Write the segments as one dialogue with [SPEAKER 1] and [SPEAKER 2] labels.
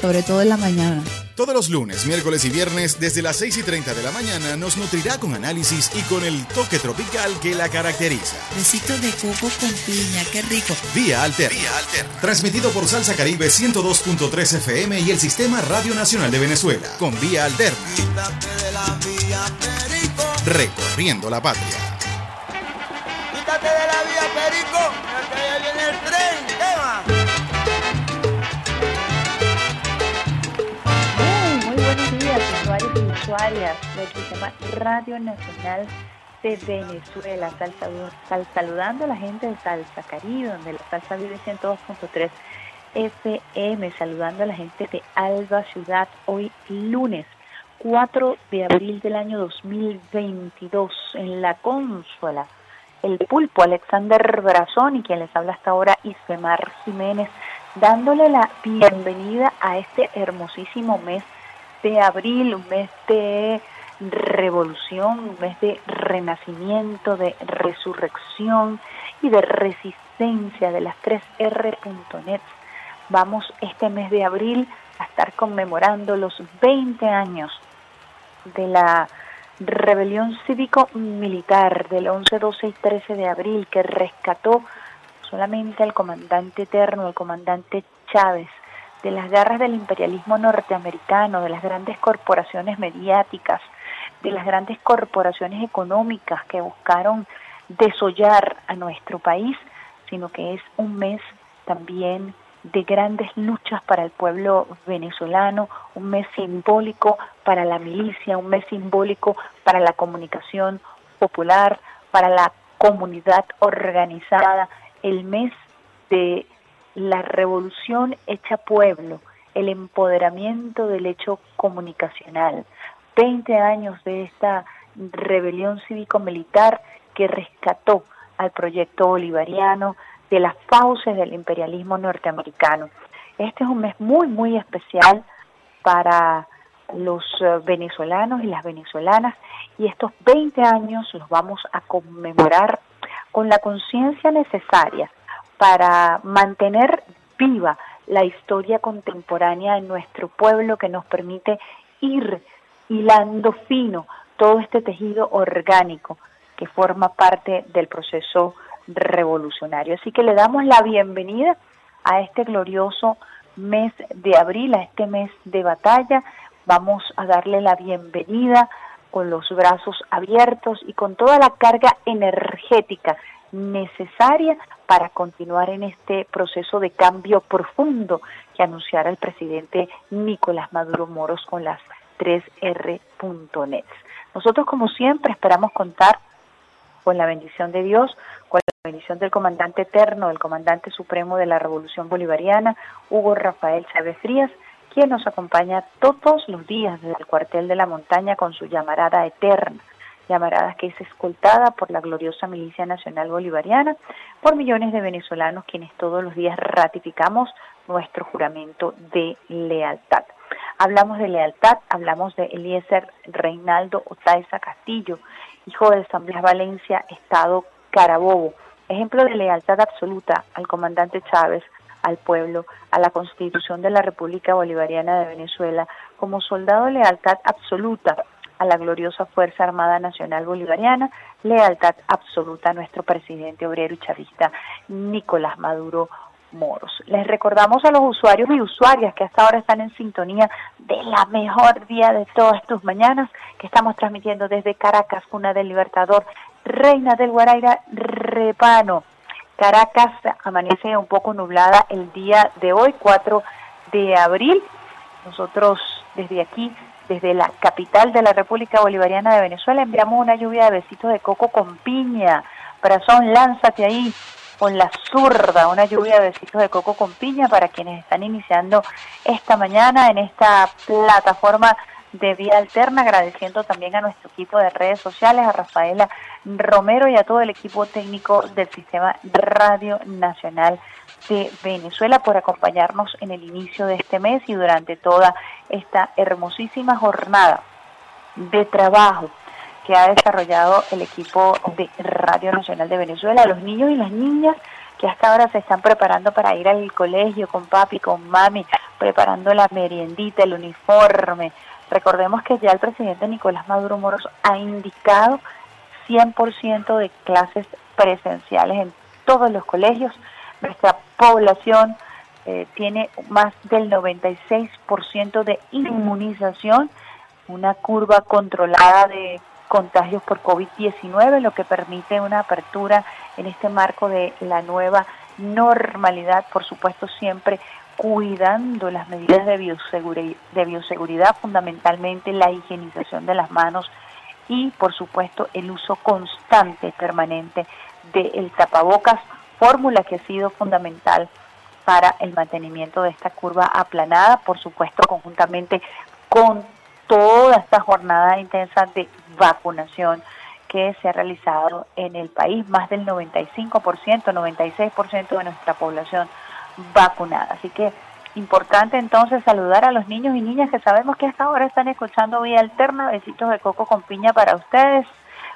[SPEAKER 1] Sobre todo en la mañana.
[SPEAKER 2] Todos los lunes, miércoles y viernes, desde las 6 y 30 de la mañana, nos nutrirá con análisis y con el toque tropical que la caracteriza.
[SPEAKER 1] Besitos de coco con piña, qué rico.
[SPEAKER 2] Vía Alterna. Transmitido por Salsa Caribe 102.3 FM y el Sistema Radio Nacional de Venezuela. Con Vía Alterna. Recorriendo la patria.
[SPEAKER 3] Quítate de la
[SPEAKER 4] del Sistema Radio Nacional de Venezuela. Sal, sal- saludando a la gente de Salsa Caribe, donde la salsa vive 102.3 FM. Saludando a la gente de Alba Ciudad, hoy lunes 4 de abril del año 2022, en la consola. El pulpo Alexander Brazón y quien les habla hasta ahora Isbemar Jiménez, dándole la bienvenida a este hermosísimo mes de abril, un mes de revolución, un mes de renacimiento, de resurrección y de resistencia de las 3R.net. Vamos este mes de abril a estar conmemorando los 20 años de la rebelión cívico-militar del 11, 12 y 13 de abril que rescató solamente al comandante eterno, al comandante Chávez, de las garras del imperialismo norteamericano, de las grandes corporaciones mediáticas, de las grandes corporaciones económicas que buscaron desollar a nuestro país, sino que es un mes también de grandes luchas para el pueblo venezolano, un mes simbólico para la milicia, un mes simbólico para la comunicación popular, para la comunidad organizada, el mes de la revolución hecha pueblo, el empoderamiento del hecho comunicacional. 20 años de esta rebelión cívico-militar que rescató al proyecto bolivariano de las fauces del imperialismo norteamericano. Este es un mes muy, muy especial para los eh, venezolanos y las venezolanas y estos 20 años los vamos a conmemorar con la conciencia necesaria para mantener viva la historia contemporánea en nuestro pueblo que nos permite ir hilando fino todo este tejido orgánico que forma parte del proceso revolucionario. Así que le damos la bienvenida a este glorioso mes de abril, a este mes de batalla. Vamos a darle la bienvenida con los brazos abiertos y con toda la carga energética necesaria para continuar en este proceso de cambio profundo que anunciara el presidente Nicolás Maduro Moros con las 3R.net. Nosotros, como siempre, esperamos contar con la bendición de Dios, con la bendición del comandante eterno, del comandante supremo de la Revolución Bolivariana, Hugo Rafael Chávez Frías, quien nos acompaña todos los días desde el cuartel de la montaña con su llamarada eterna, llamarada que es escoltada por la gloriosa Milicia Nacional Bolivariana, por millones de venezolanos quienes todos los días ratificamos nuestro juramento de lealtad. Hablamos de lealtad, hablamos de Eliezer Reinaldo Otaiza Castillo, hijo de San Blas Valencia, Estado Carabobo, ejemplo de lealtad absoluta al comandante Chávez, al pueblo, a la Constitución de la República Bolivariana de Venezuela, como soldado lealtad absoluta a la gloriosa Fuerza Armada Nacional Bolivariana, lealtad absoluta a nuestro presidente obrero y chavista Nicolás Maduro Moros. Les recordamos a los usuarios y usuarias que hasta ahora están en sintonía de la mejor día de todas tus mañanas, que estamos transmitiendo desde Caracas, Cuna del Libertador, Reina del Guaraira, Repano. Caracas amanece un poco nublada el día de hoy, 4 de abril. Nosotros desde aquí, desde la capital de la República Bolivariana de Venezuela, enviamos una lluvia de besitos de coco con piña. Brazón, lánzate ahí con la zurda, una lluvia de besitos de coco con piña para quienes están iniciando esta mañana en esta plataforma de Vía Alterna, agradeciendo también a nuestro equipo de redes sociales, a Rafaela Romero y a todo el equipo técnico del Sistema Radio Nacional de Venezuela por acompañarnos en el inicio de este mes y durante toda esta hermosísima jornada de trabajo que ha desarrollado el equipo de Radio Nacional de Venezuela, los niños y las niñas que hasta ahora se están preparando para ir al colegio con papi, con mami, preparando la meriendita, el uniforme. Recordemos que ya el presidente Nicolás Maduro Moros ha indicado 100% de clases presenciales en todos los colegios. Nuestra población eh, tiene más del 96% de inmunización, una curva controlada de contagios por COVID-19, lo que permite una apertura en este marco de la nueva normalidad, por supuesto siempre cuidando las medidas de bioseguridad, de bioseguridad, fundamentalmente la higienización de las manos y por supuesto el uso constante, permanente del tapabocas, fórmula que ha sido fundamental para el mantenimiento de esta curva aplanada, por supuesto conjuntamente con toda esta jornada intensa de vacunación que se ha realizado en el país, más del 95%, 96% de nuestra población vacunada. Así que importante entonces saludar a los niños y niñas que sabemos que hasta ahora están escuchando vía alterna, besitos de coco con piña para ustedes,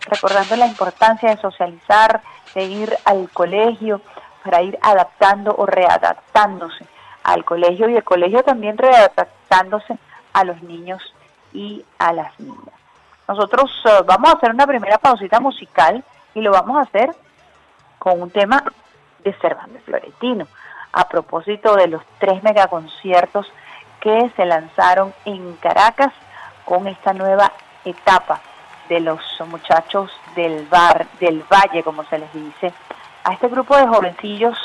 [SPEAKER 4] recordando la importancia de socializar, de ir al colegio para ir adaptando o readaptándose al colegio y el colegio también readaptándose a los niños y a las niñas. Nosotros eh, vamos a hacer una primera pausita musical y lo vamos a hacer con un tema de Cervantes Florentino, a propósito de los tres megaconciertos que se lanzaron en Caracas con esta nueva etapa de los muchachos del bar, del valle, como se les dice, a este grupo de jovencillos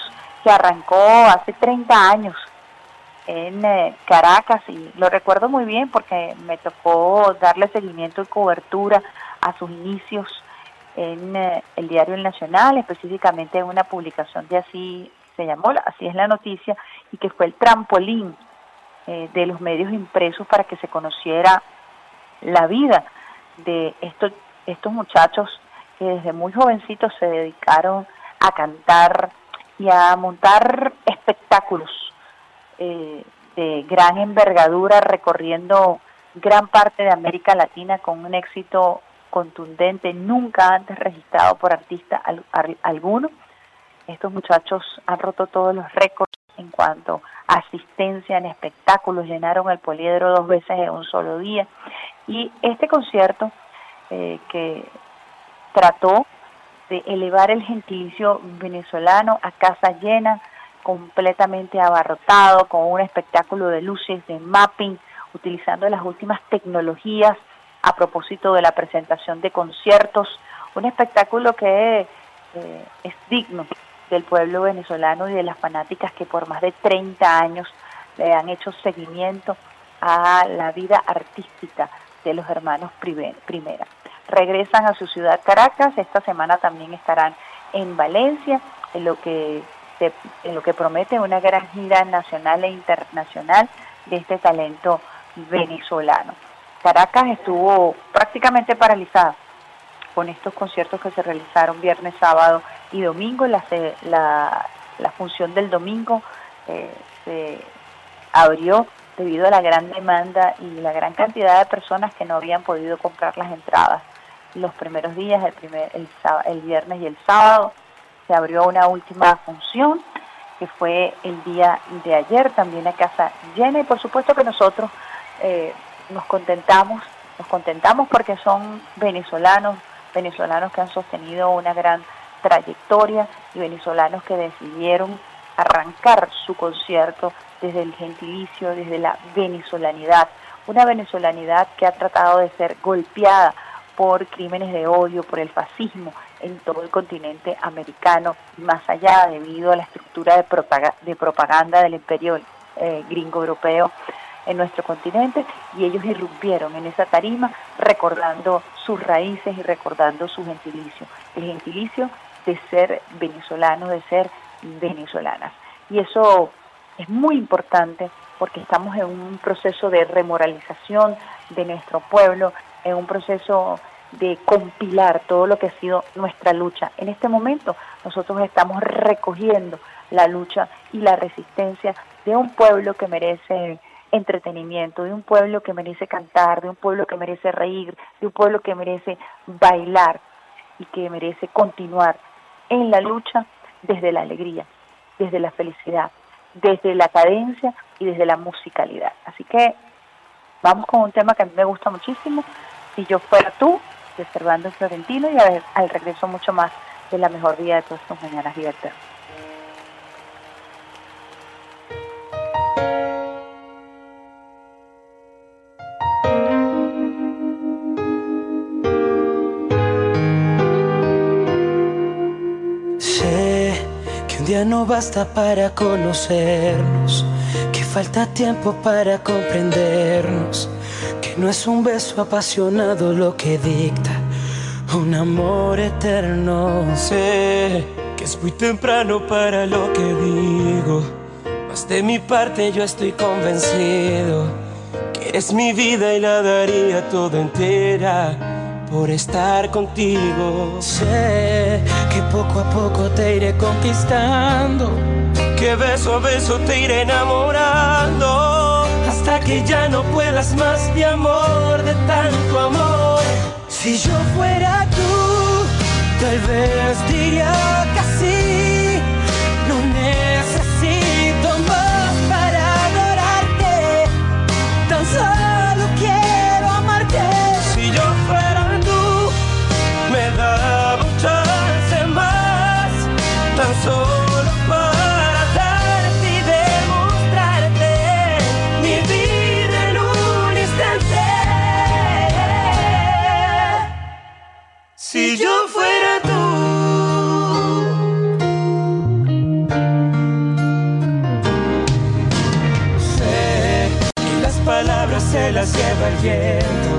[SPEAKER 4] que arrancó hace 30 años en eh, Caracas. Y lo recuerdo muy bien porque me tocó darle seguimiento y cobertura a sus inicios en eh, el diario El Nacional, específicamente en una publicación de así se llamó, así es la noticia, y que fue el trampolín eh, de los medios impresos para que se conociera la vida de estos, estos muchachos que desde muy jovencitos se dedicaron a cantar y a montar espectáculos eh, de gran envergadura recorriendo gran parte de América Latina con un éxito contundente nunca antes registrado por artista alguno. Estos muchachos han roto todos los récords en cuanto a asistencia en espectáculos, llenaron el poliedro dos veces en un solo día. Y este concierto eh, que trató de elevar el gentilicio venezolano a casa llena, completamente abarrotado, con un espectáculo de luces, de mapping, utilizando las últimas tecnologías a propósito de la presentación de conciertos, un espectáculo que eh, es digno del pueblo venezolano y de las fanáticas que por más de 30 años le han hecho seguimiento a la vida artística de los hermanos Primera. Regresan a su ciudad Caracas, esta semana también estarán en Valencia, en lo que en lo que promete una gran gira nacional e internacional de este talento venezolano. Caracas estuvo prácticamente paralizada con estos conciertos que se realizaron viernes, sábado y domingo. La, la, función del domingo eh, se abrió debido a la gran demanda y la gran cantidad de personas que no habían podido comprar las entradas los primeros días, el, primer, el, el viernes y el sábado se abrió una última función que fue el día de ayer, también a casa llena y por supuesto que nosotros eh, nos contentamos, nos contentamos porque son venezolanos, venezolanos que han sostenido una gran trayectoria y venezolanos que decidieron arrancar su concierto desde el gentilicio, desde la venezolanidad, una venezolanidad que ha tratado de ser golpeada por crímenes de odio, por el fascismo en todo el continente americano, más allá debido a la estructura de, propaganda del imperio eh, gringo europeo en nuestro continente y ellos irrumpieron en esa tarima recordando sus raíces y recordando su gentilicio, el gentilicio de ser venezolanos, de ser venezolanas. Y eso es muy importante porque estamos en un proceso de remoralización de nuestro pueblo, en un proceso de compilar todo lo que ha sido nuestra lucha. En este momento nosotros estamos recogiendo la lucha y la resistencia de un pueblo que merece entretenimiento, de un pueblo que merece cantar, de un pueblo que merece reír, de un pueblo que merece bailar y que merece continuar en la lucha desde la alegría, desde la felicidad, desde la cadencia y desde la musicalidad. Así que vamos con un tema que a mí me gusta muchísimo, Si yo fuera tú, de Servando Florentino, y al regreso mucho más de la mejor vida de todas tus mañanas
[SPEAKER 5] día no basta para conocernos, que falta tiempo para comprendernos, que no es un beso apasionado lo que dicta un amor eterno. Sé que es muy temprano para lo que digo, mas de mi parte yo estoy convencido que eres mi vida y la daría toda entera por estar contigo. Sé que poco a poco te iré conquistando, que beso a beso te iré enamorando, hasta que ya no puedas más de amor, de tanto amor. Si yo fuera tú, tal vez diría que Si yo fuera tú. Sé que las palabras se las lleva el viento,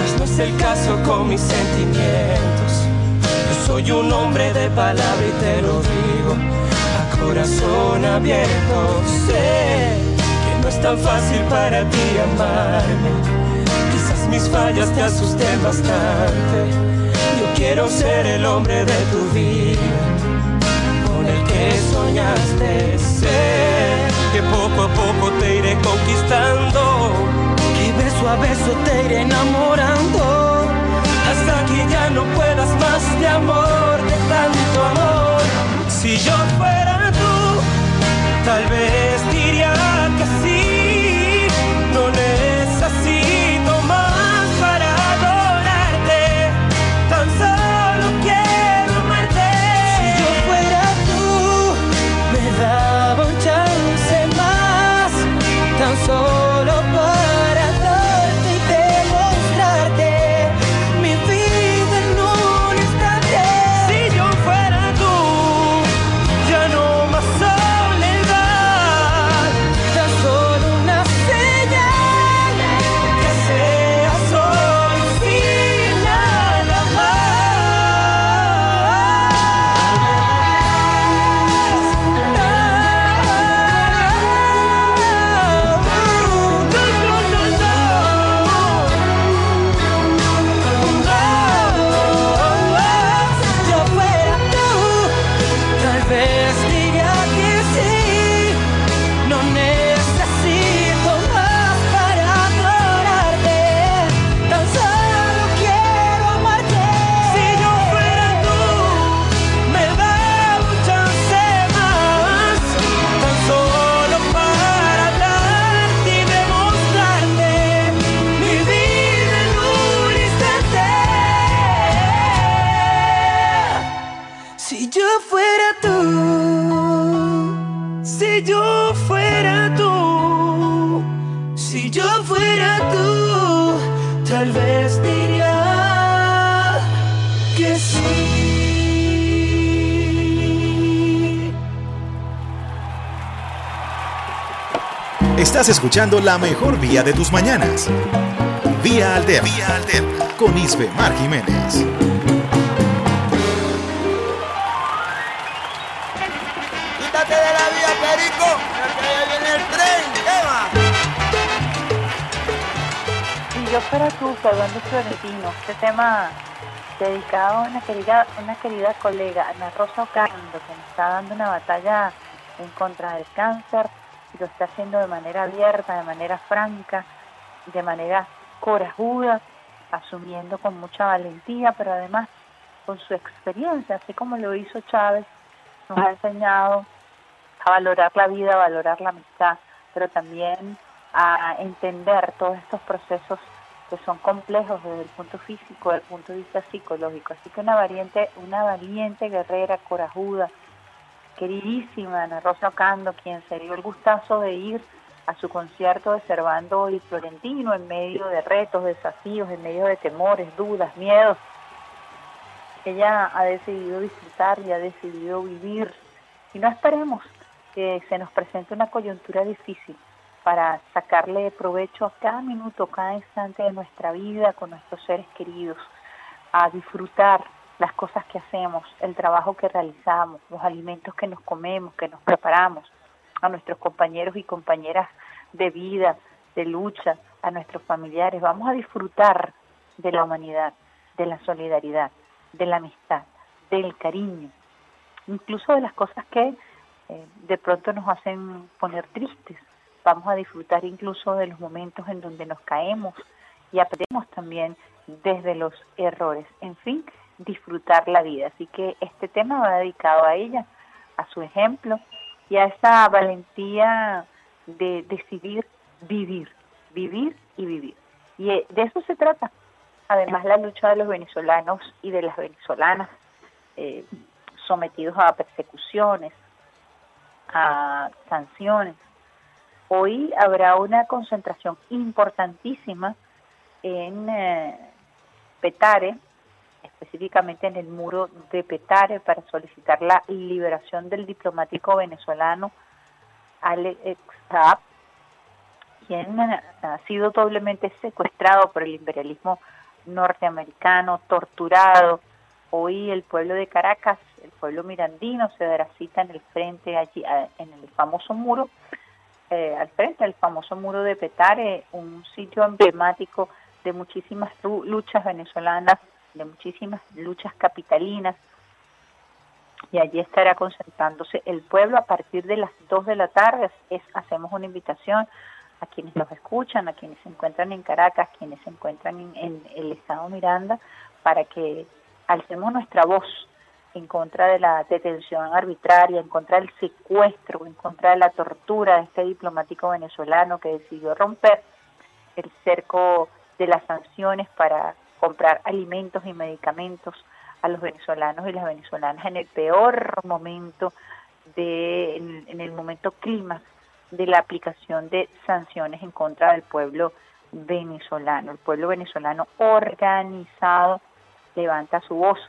[SPEAKER 5] mas no es el caso con mis sentimientos soy un hombre de palabra y te lo digo a corazón abierto. Sé que no es tan fácil para ti amarme. Quizás mis fallas te asusten bastante. Quiero ser el hombre de tu vida, con el que soñaste. Sé que poco a poco te iré conquistando, que beso a beso te iré enamorando hasta que ya no puedas más de amor, de tanto amor. Si yo fuera tú, tal vez diría
[SPEAKER 2] Estás escuchando la mejor vía de tus mañanas. Vía Alterna. Vía Alterna. Con Isbe Mar Jiménez.
[SPEAKER 3] Quítate de la vía, Perico, que ya viene el tren. ¿Qué va?
[SPEAKER 4] Si yo fuera tú, Fernando Florentino, este tema dedicado a una querida, una querida colega, Ana Rosa Ocando, que nos está dando una batalla en contra del cáncer lo está haciendo de manera abierta, de manera franca, de manera corajuda, asumiendo con mucha valentía, pero además con su experiencia, así como lo hizo Chávez, nos ha enseñado a valorar la vida, a valorar la amistad, pero también a entender todos estos procesos que son complejos desde el punto físico, desde el punto de vista psicológico. Así que una valiente, una valiente guerrera, corajuda, queridísima Ana Rosa Ocando, quien se dio el gustazo de ir a su concierto de Cervando y Florentino en medio de retos, desafíos, en medio de temores, dudas, miedos. Ella ha decidido disfrutar y ha decidido vivir. Y no esperemos que se nos presente una coyuntura difícil para sacarle provecho a cada minuto, cada instante de nuestra vida con nuestros seres queridos, a disfrutar las cosas que hacemos, el trabajo que realizamos, los alimentos que nos comemos, que nos preparamos, a nuestros compañeros y compañeras de vida, de lucha, a nuestros familiares. Vamos a disfrutar de la humanidad, de la solidaridad, de la amistad, del cariño, incluso de las cosas que eh, de pronto nos hacen poner tristes. Vamos a disfrutar incluso de los momentos en donde nos caemos y aprendemos también desde los errores. En fin, disfrutar la vida. Así que este tema va dedicado a ella, a su ejemplo y a esa valentía de decidir vivir, vivir y vivir. Y eh, de eso se trata. Además, la lucha de los venezolanos y de las venezolanas eh, sometidos a persecuciones, a sanciones. Hoy habrá una concentración importantísima en eh, Petare, específicamente en el muro de Petare, para solicitar la liberación del diplomático venezolano Alex Saab, quien ha sido doblemente secuestrado por el imperialismo norteamericano, torturado. Hoy el pueblo de Caracas, el pueblo mirandino, se dará cita en el frente, allí, en el famoso muro, eh, al frente del famoso muro de Petare, un sitio emblemático de muchísimas luchas venezolanas, de muchísimas luchas capitalinas, y allí estará concentrándose el pueblo a partir de las 2 de la tarde. Es, hacemos una invitación a quienes nos escuchan, a quienes se encuentran en Caracas, quienes se encuentran en, en el estado Miranda, para que alcemos nuestra voz en contra de la detención arbitraria, en contra del secuestro, en contra de la tortura de este diplomático venezolano que decidió romper el cerco de las sanciones para comprar alimentos y medicamentos a los venezolanos y las venezolanas en el peor momento de en, el momento clima de la aplicación de sanciones en contra del pueblo venezolano. El pueblo venezolano organizado levanta su voz,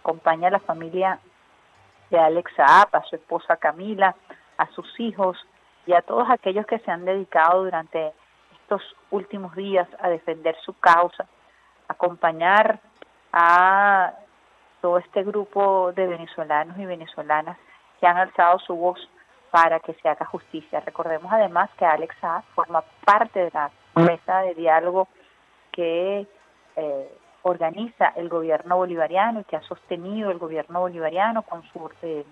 [SPEAKER 4] acompaña a la familia de Alex Saab, a su esposa Camila, a sus hijos y a todos aquellos que se han dedicado durante estos últimos días a defender su causa, acompañar a todo este grupo de venezolanos y venezolanas que han alzado su voz para que se haga justicia. Recordemos además que Alex forma parte de la mesa de diálogo que eh, organiza el gobierno bolivariano y que ha sostenido el gobierno bolivariano con su eh,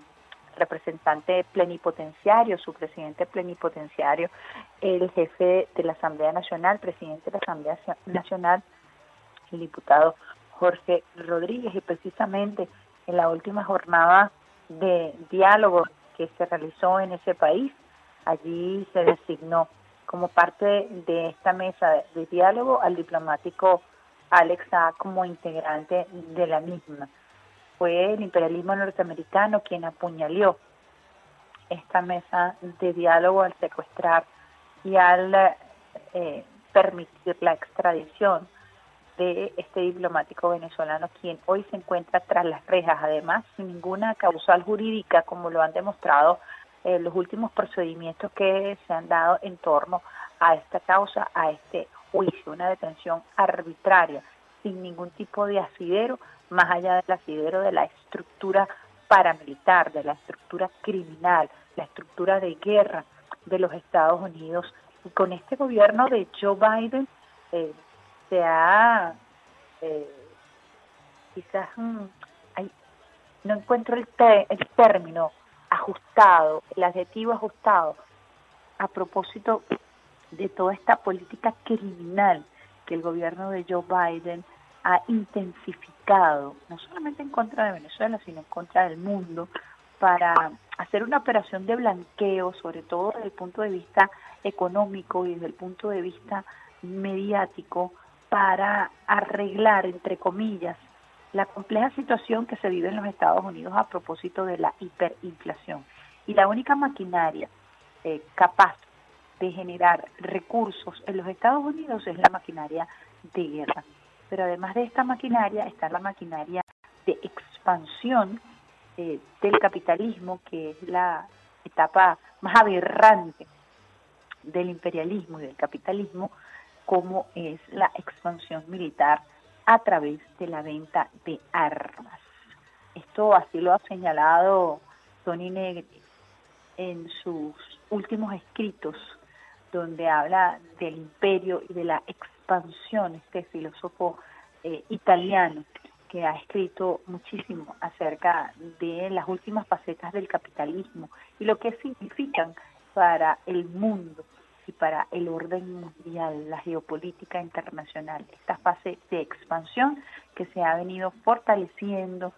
[SPEAKER 4] representante plenipotenciario, su presidente plenipotenciario, el jefe de la Asamblea Nacional, presidente de la Asamblea Nacional, el diputado Jorge Rodríguez y precisamente en la última jornada de diálogo que se realizó en ese país, allí se designó como parte de esta mesa de diálogo al diplomático Alex A como integrante de la misma. Fue el imperialismo norteamericano quien apuñaleó esta mesa de diálogo al secuestrar y al eh, permitir la extradición de este diplomático venezolano, quien hoy se encuentra tras las rejas, además sin ninguna causal jurídica, como lo han demostrado eh, los últimos procedimientos que se han dado en torno a esta causa, a este juicio, una detención arbitraria, sin ningún tipo de asidero, más allá del asidero de la estructura paramilitar, de la estructura criminal, la estructura de guerra de los Estados Unidos. Y con este gobierno de Joe Biden eh, se ha, eh, quizás, mm, no encuentro el, el término ajustado, el adjetivo ajustado, a propósito de toda esta política criminal que el gobierno de Joe Biden ha intensificado, no solamente en contra de Venezuela, sino en contra del mundo, para hacer una operación de blanqueo, sobre todo desde el punto de vista económico y desde el punto de vista mediático, para arreglar, entre comillas, la compleja situación que se vive en los Estados Unidos a propósito de la hiperinflación. Y la única maquinaria eh, capaz de generar recursos en los Estados Unidos es la maquinaria de guerra. Pero además de esta maquinaria está la maquinaria de expansión eh, del capitalismo, que es la etapa más aberrante del imperialismo y del capitalismo, como es la expansión militar a través de la venta de armas. Esto así lo ha señalado Tony Negri en sus últimos escritos, donde habla del imperio y de la expansión, este filósofo eh, italiano que ha escrito muchísimo acerca de las últimas facetas del capitalismo y lo que significan para el mundo y para el orden mundial, la geopolítica internacional, esta fase de expansión que se ha venido fortaleciendo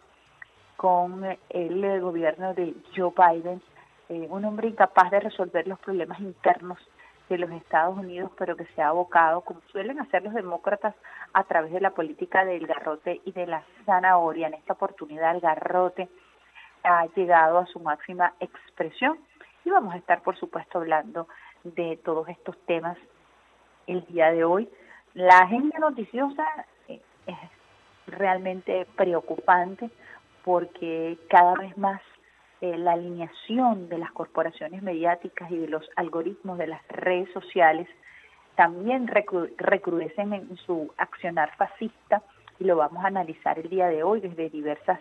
[SPEAKER 4] con el gobierno de Joe Biden, eh, un hombre incapaz de resolver los problemas internos de los Estados Unidos, pero que se ha abocado, como suelen hacer los demócratas, a través de la política del garrote y de la zanahoria. En esta oportunidad el garrote ha llegado a su máxima expresión y vamos a estar, por supuesto, hablando de todos estos temas el día de hoy. La agenda noticiosa eh, es realmente preocupante porque cada vez más eh, la alineación de las corporaciones mediáticas y de los algoritmos de las redes sociales también recrudecen en su accionar fascista y lo vamos a analizar el día de hoy desde diversas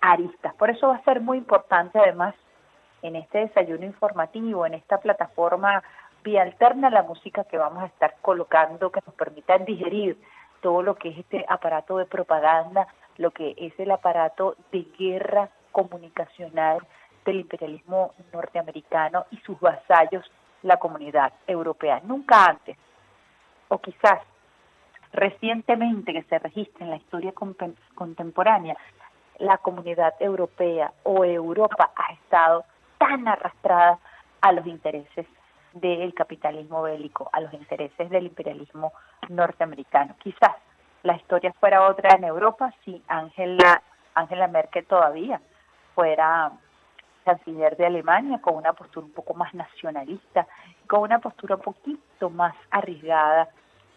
[SPEAKER 4] aristas. Por eso va a ser muy importante además en este desayuno informativo, en esta plataforma vía alterna la música que vamos a estar colocando que nos permita digerir todo lo que es este aparato de propaganda, lo que es el aparato de guerra comunicacional del imperialismo norteamericano y sus vasallos, la comunidad europea. Nunca antes, o quizás recientemente que se registre en la historia contemporánea, la comunidad europea o Europa ha estado tan arrastrada a los intereses del capitalismo bélico, a los intereses del imperialismo norteamericano. Quizás la historia fuera otra en Europa si Angela, Angela Merkel todavía fuera canciller de Alemania con una postura un poco más nacionalista, con una postura un poquito más arriesgada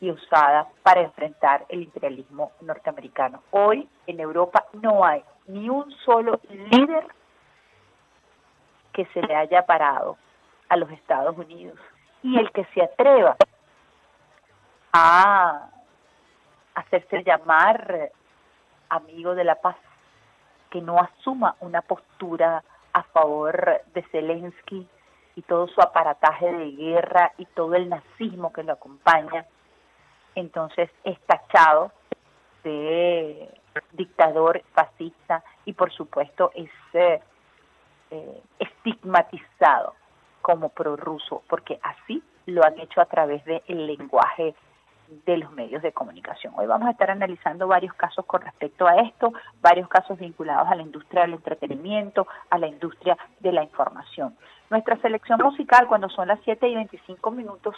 [SPEAKER 4] y osada para enfrentar el imperialismo norteamericano. Hoy en Europa no hay ni un solo líder que se le haya parado a los Estados Unidos. Y el que se atreva a hacerse llamar amigo de la paz, que no asuma una postura a favor de Zelensky y todo su aparataje de guerra y todo el nazismo que lo acompaña, entonces es tachado de dictador fascista y por supuesto es eh, eh, estigmatizado como prorruso, porque así lo han hecho a través del lenguaje de los medios de comunicación. Hoy vamos a estar analizando varios casos con respecto a esto, varios casos vinculados a la industria del entretenimiento, a la industria de la información. Nuestra selección musical, cuando son las 7 y 25 minutos,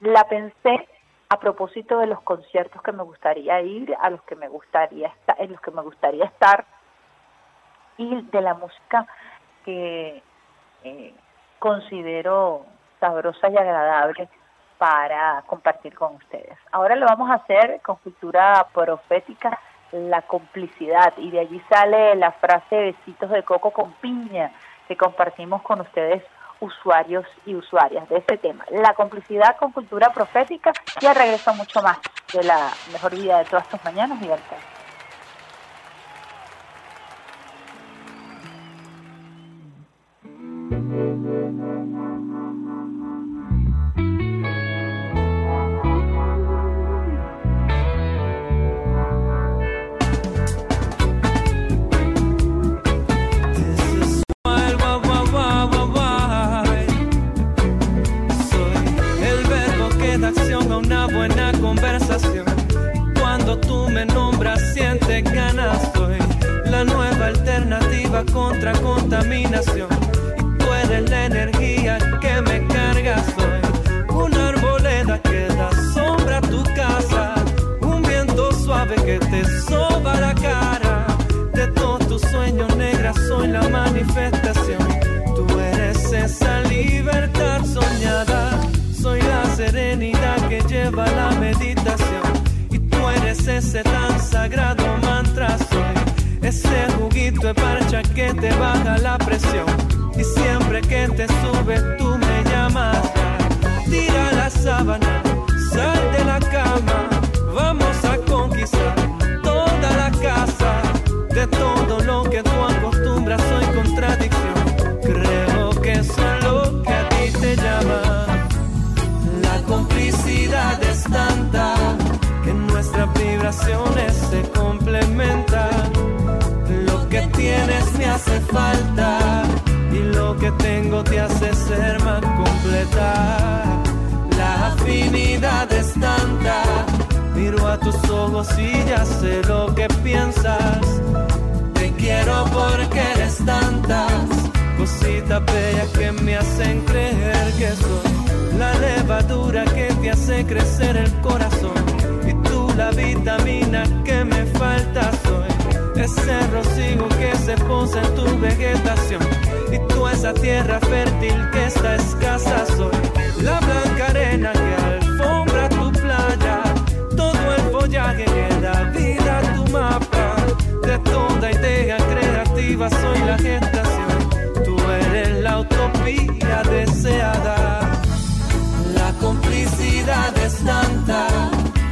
[SPEAKER 4] la pensé a propósito de los conciertos que me gustaría ir, a los que me gustaría estar, en los que me gustaría estar, y de la música que eh, considero sabrosa y agradable para compartir con ustedes. Ahora lo vamos a hacer con cultura profética, la complicidad, y de allí sale la frase besitos de coco con piña que compartimos con ustedes usuarios y usuarias de este tema. La complicidad con cultura profética y al regreso mucho más de la mejor vida de todas tus mañanas, libertad.
[SPEAKER 6] Contra contaminación. Y tú eres la energía que me carga. Soy una arboleda que da sombra a tu casa. Un viento suave que te soba la cara. De todos tus sueños negras soy la manifestación. Tú eres esa libertad soñada. Soy la serenidad que lleva la meditación. Y tú eres ese sagrado mantra. Soy ese juguito de parcha que te baja la presión. Y siempre que te subes tú me llamas. Tira la sábana, sal de la cama. Se complementan que tienes me hace falta y lo que tengo te hace ser más completa. La afinidad es tanta, miro a tus ojos y ya sé lo que piensas. Te quiero porque eres tantas cositas bellas que me hacen creer que soy la levadura que te hace crecer el corazón la vitamina que me falta soy. Ese rocío que se posa en tu vegetación. Y tú esa tierra fértil que está escasa soy. La blanca arena que alfombra tu playa. Todo el follaje que da vida a tu mapa. De toda idea creativa soy la gestación. Tú eres la utopía deseada. La complicidad es tanta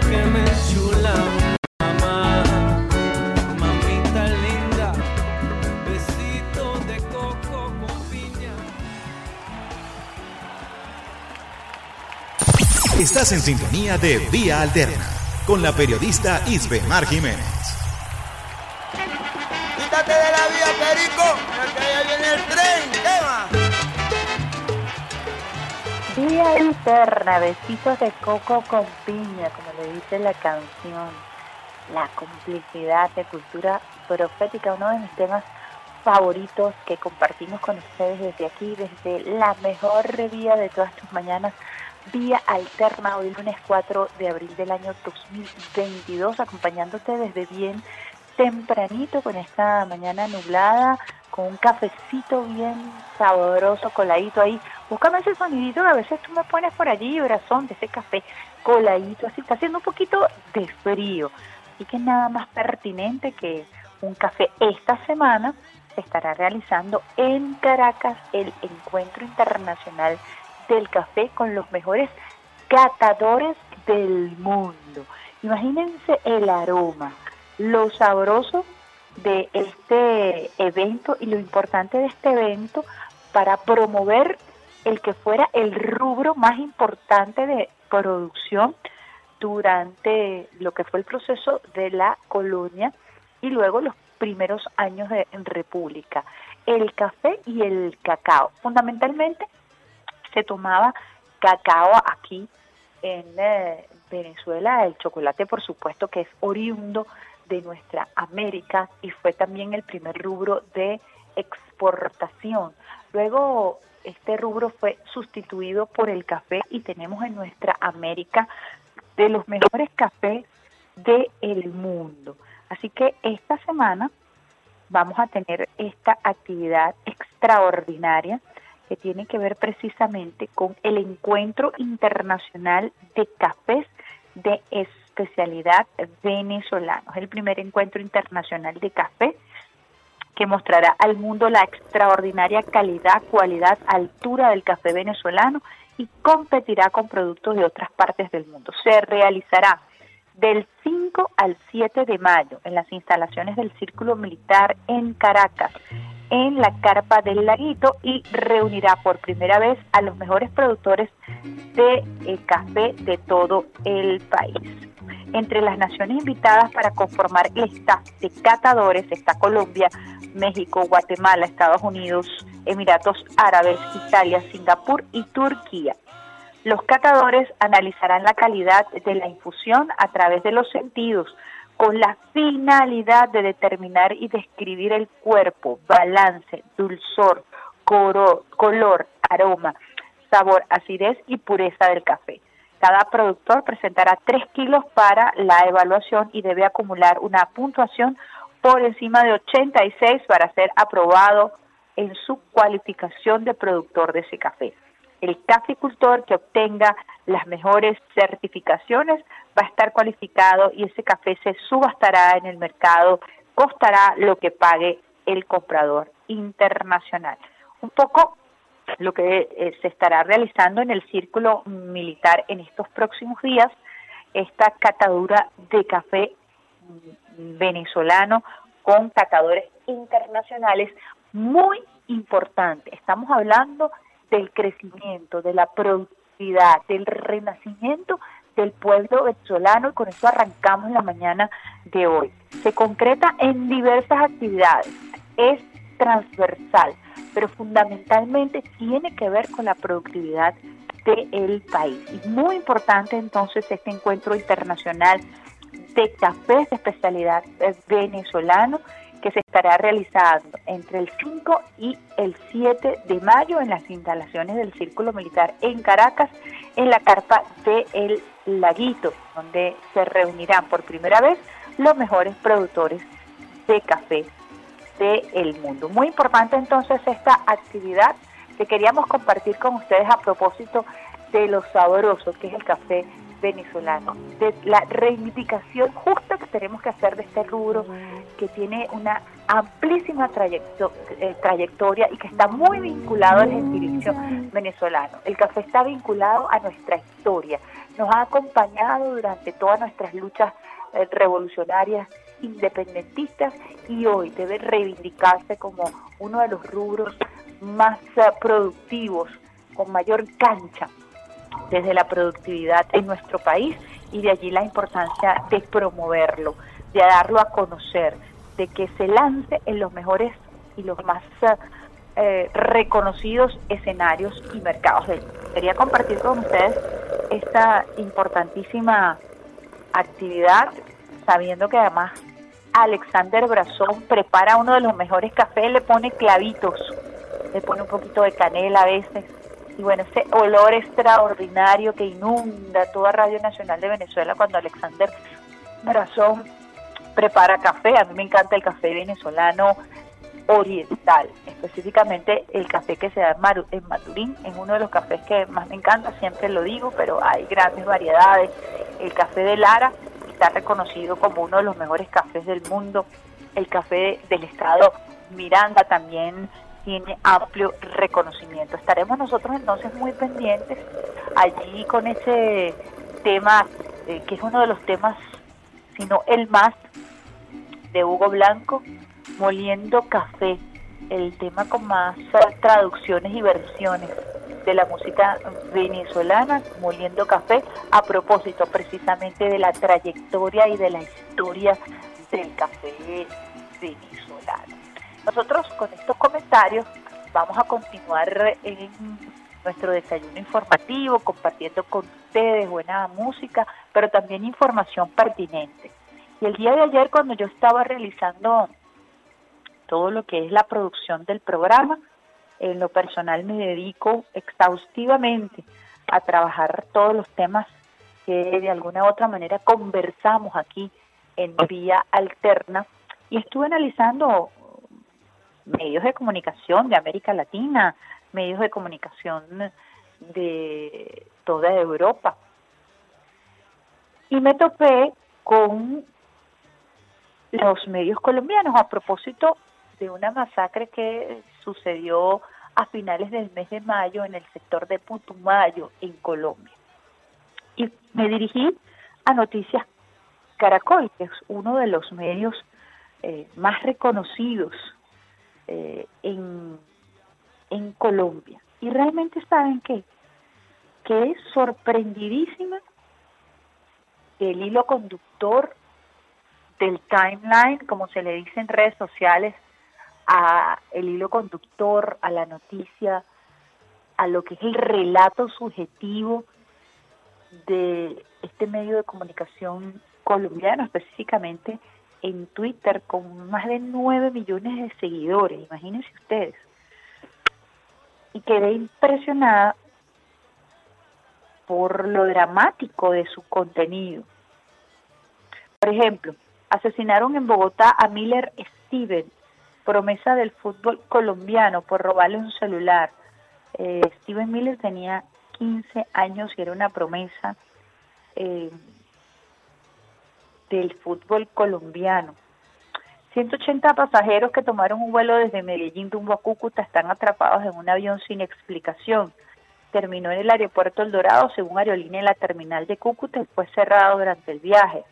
[SPEAKER 6] que me chula. Mamita linda, de coco.
[SPEAKER 2] Estás en sintonía de Vía Alterna con la periodista
[SPEAKER 3] Isbe Mar Jiménez. Tema.
[SPEAKER 4] Vía alterna, besitos de coco con piña, como le dice la canción. La complicidad de cultura profética, uno de mis temas favoritos que compartimos con ustedes desde aquí, desde la mejor vía de todas tus mañanas, vía alterna, hoy lunes 4 de abril del año 2022, acompañándote desde bien tempranito con esta mañana nublada, un cafecito bien sabroso, coladito ahí. Búscame ese sonidito que a veces tú me pones por allí, brazón de ese café coladito, así está haciendo un poquito de frío. Así que nada más pertinente que un café esta semana se estará realizando en Caracas el Encuentro Internacional del Café con los mejores catadores del mundo. Imagínense el aroma, lo sabroso de este evento y lo importante de este evento para promover el que fuera el rubro más importante de producción durante lo que fue el proceso de la colonia y luego los primeros años de en República, el café y el cacao. Fundamentalmente se tomaba cacao aquí en eh, Venezuela, el chocolate por supuesto que es oriundo de nuestra América y fue también el primer rubro de exportación. Luego este rubro fue sustituido por el café y tenemos en nuestra América de los mejores cafés del mundo. Así que esta semana vamos a tener esta actividad extraordinaria que tiene que ver precisamente con el encuentro internacional de cafés de especialidad venezolano. Es el primer encuentro internacional de café que mostrará al mundo la extraordinaria calidad, cualidad, altura del café venezolano y competirá con productos de otras partes del mundo. Se realizará del 5 al 7 de mayo en las instalaciones del Círculo Militar en Caracas, en la carpa del laguito y reunirá por primera vez a los mejores productores de eh, café de todo el país. Entre las naciones invitadas para conformar el staff de catadores está Colombia, México, Guatemala, Estados Unidos, Emiratos Árabes, Italia, Singapur y Turquía. Los catadores analizarán la calidad de la infusión a través de los sentidos, con la finalidad de determinar y describir el cuerpo, balance, dulzor, color, aroma, sabor, acidez y pureza del café. Cada productor presentará 3 kilos para la evaluación y debe acumular una puntuación por encima de 86 para ser aprobado en su cualificación de productor de ese café el caficultor que obtenga las mejores certificaciones va a estar cualificado y ese café se subastará en el mercado, costará lo que pague el comprador internacional. Un poco lo que eh, se estará realizando en el círculo militar en estos próximos días, esta catadura de café venezolano con catadores internacionales muy importante. Estamos hablando del crecimiento, de la productividad, del renacimiento del pueblo venezolano y con eso arrancamos la mañana de hoy. Se concreta en diversas actividades, es transversal, pero fundamentalmente tiene que ver con la productividad del país. Y muy importante entonces este encuentro internacional de cafés de especialidad venezolano que se estará realizando entre el 5 y el 7 de mayo en las instalaciones del Círculo Militar en Caracas, en la carpa de El Laguito, donde se reunirán por primera vez los mejores productores de café del mundo. Muy importante entonces esta actividad que queríamos compartir con ustedes a propósito de lo sabroso que es el café venezolano, de la reivindicación justa que tenemos que hacer de este rubro que tiene una amplísima eh, trayectoria y que está muy vinculado al gentilicio venezolano. El café está vinculado a nuestra historia, nos ha acompañado durante todas nuestras luchas eh, revolucionarias independentistas y hoy debe reivindicarse como uno de los rubros más eh, productivos, con mayor cancha desde la productividad en nuestro país y de allí la importancia de promoverlo, de darlo a conocer, de que se lance en los mejores y los más eh, reconocidos escenarios y mercados. Quería compartir con ustedes esta importantísima actividad, sabiendo que además Alexander Brazón prepara uno de los mejores cafés, le pone clavitos, le pone un poquito de canela a veces, y bueno, ese olor extraordinario que inunda toda Radio Nacional de Venezuela cuando Alexander Brazón prepara café. A mí me encanta el café venezolano oriental, específicamente el café que se da en Maturín, es uno de los cafés que más me encanta, siempre lo digo, pero hay grandes variedades. El café de Lara está reconocido como uno de los mejores cafés del mundo. El café del estado Miranda también tiene amplio reconocimiento. Estaremos nosotros entonces muy pendientes allí con ese tema, eh, que es uno de los temas, sino el más, de Hugo Blanco, Moliendo Café, el tema con más traducciones y versiones de la música venezolana, Moliendo Café, a propósito precisamente de la trayectoria y de la historia del café venezolano. Nosotros con estos comentarios vamos a continuar en nuestro desayuno informativo, compartiendo con ustedes buena música, pero también información pertinente. Y el día de ayer cuando yo estaba realizando todo lo que es la producción del programa, en lo personal me dedico exhaustivamente a trabajar todos los temas que de alguna u otra manera conversamos aquí en vía alterna. Y estuve analizando medios de comunicación de América Latina, medios de comunicación de toda Europa. Y me topé con los medios colombianos a propósito de una masacre que sucedió a finales del mes de mayo en el sector de Putumayo, en Colombia. Y me dirigí a Noticias Caracol, que es uno de los medios eh, más reconocidos eh, en, en Colombia. Y realmente saben qué? Que es sorprendidísima el hilo conductor del timeline, como se le dice en redes sociales, a el hilo conductor, a la noticia, a lo que es el relato subjetivo de este medio de comunicación colombiano, específicamente en Twitter con más de 9 millones de seguidores, imagínense ustedes. Y quedé impresionada por lo dramático de su contenido. Por ejemplo, asesinaron en Bogotá a Miller Steven, promesa del fútbol colombiano, por robarle un celular. Eh, Steven Miller tenía 15 años y era una promesa. Eh, del fútbol colombiano. 180 pasajeros que tomaron un vuelo desde Medellín rumbo a Cúcuta están atrapados en un avión sin explicación. Terminó en el aeropuerto El Dorado, según aerolínea, en la terminal de Cúcuta y fue cerrado durante el viaje.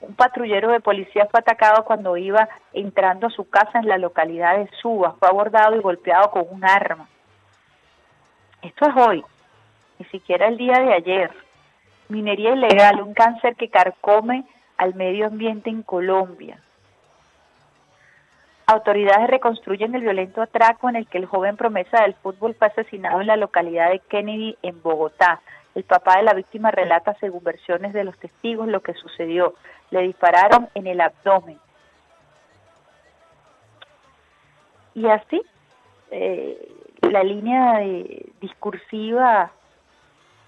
[SPEAKER 4] Un patrullero de policía fue atacado cuando iba entrando a su casa en la localidad de Suba. Fue abordado y golpeado con un arma. Esto es hoy, ni siquiera el día de ayer. Minería ilegal, un cáncer que carcome al medio ambiente en Colombia. Autoridades reconstruyen el violento atraco en el que el joven promesa del fútbol fue asesinado en la localidad de Kennedy, en Bogotá. El papá de la víctima relata, según versiones de los testigos, lo que sucedió. Le dispararon en el abdomen. Y así, eh, la línea discursiva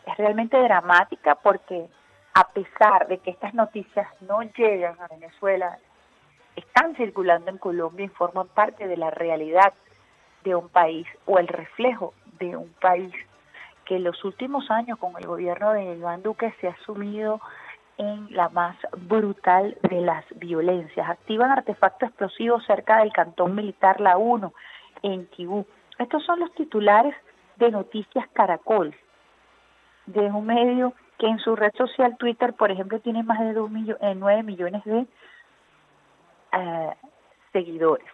[SPEAKER 4] es realmente dramática porque a pesar de que estas noticias no llegan a Venezuela, están circulando en Colombia y forman parte de la realidad de un país o el reflejo de un país que en los últimos años con el gobierno de Iván Duque se ha sumido en la más brutal de las violencias. Activan artefactos explosivos cerca del cantón militar La 1 en Tibú. Estos son los titulares de Noticias Caracol de un medio que en su red social Twitter, por ejemplo, tiene más de 2 millones, 9 millones de eh, seguidores.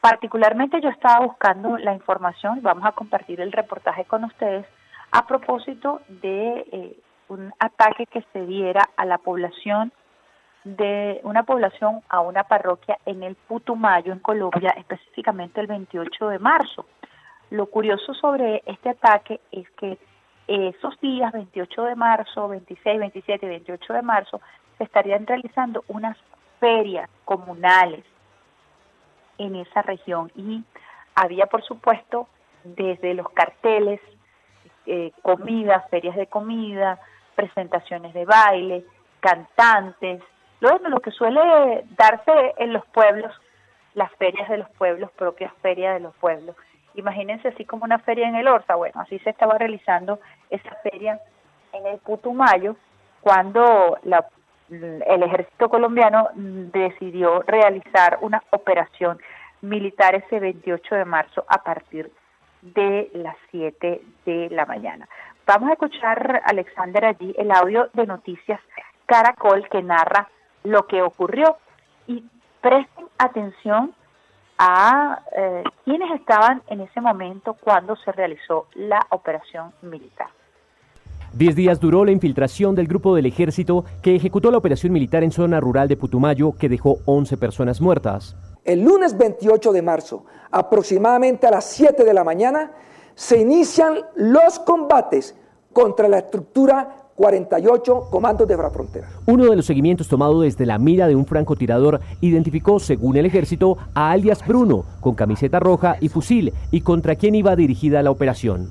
[SPEAKER 4] Particularmente yo estaba buscando la información, vamos a compartir el reportaje con ustedes, a propósito de eh, un ataque que se diera a la población de una población a una parroquia en el Putumayo, en Colombia, específicamente el 28 de marzo. Lo curioso sobre este ataque es que esos días, 28 de marzo, 26, 27 y 28 de marzo, se estarían realizando unas ferias comunales en esa región y había, por supuesto, desde los carteles, eh, comidas, ferias de comida, presentaciones de baile, cantantes, luego lo que suele darse en los pueblos, las ferias de los pueblos, propias ferias de los pueblos. Imagínense así como una feria en el Orza, bueno, así se estaba realizando esa feria en el Putumayo cuando la, el ejército colombiano decidió realizar una operación militar ese 28 de marzo a partir de las 7 de la mañana. Vamos a escuchar, Alexander, allí el audio de Noticias Caracol que narra lo que ocurrió y presten atención a eh, quienes estaban en ese momento cuando se realizó la operación militar.
[SPEAKER 7] Diez días duró la infiltración del grupo del ejército que ejecutó la operación militar en zona rural de Putumayo que dejó 11 personas muertas.
[SPEAKER 8] El lunes 28 de marzo, aproximadamente a las 7 de la mañana, se inician los combates contra la estructura 48 comandos de frontera.
[SPEAKER 7] Uno de los seguimientos tomado desde la mira de un francotirador identificó, según el ejército, a alias Bruno, con camiseta roja y fusil, y contra quien iba dirigida la operación.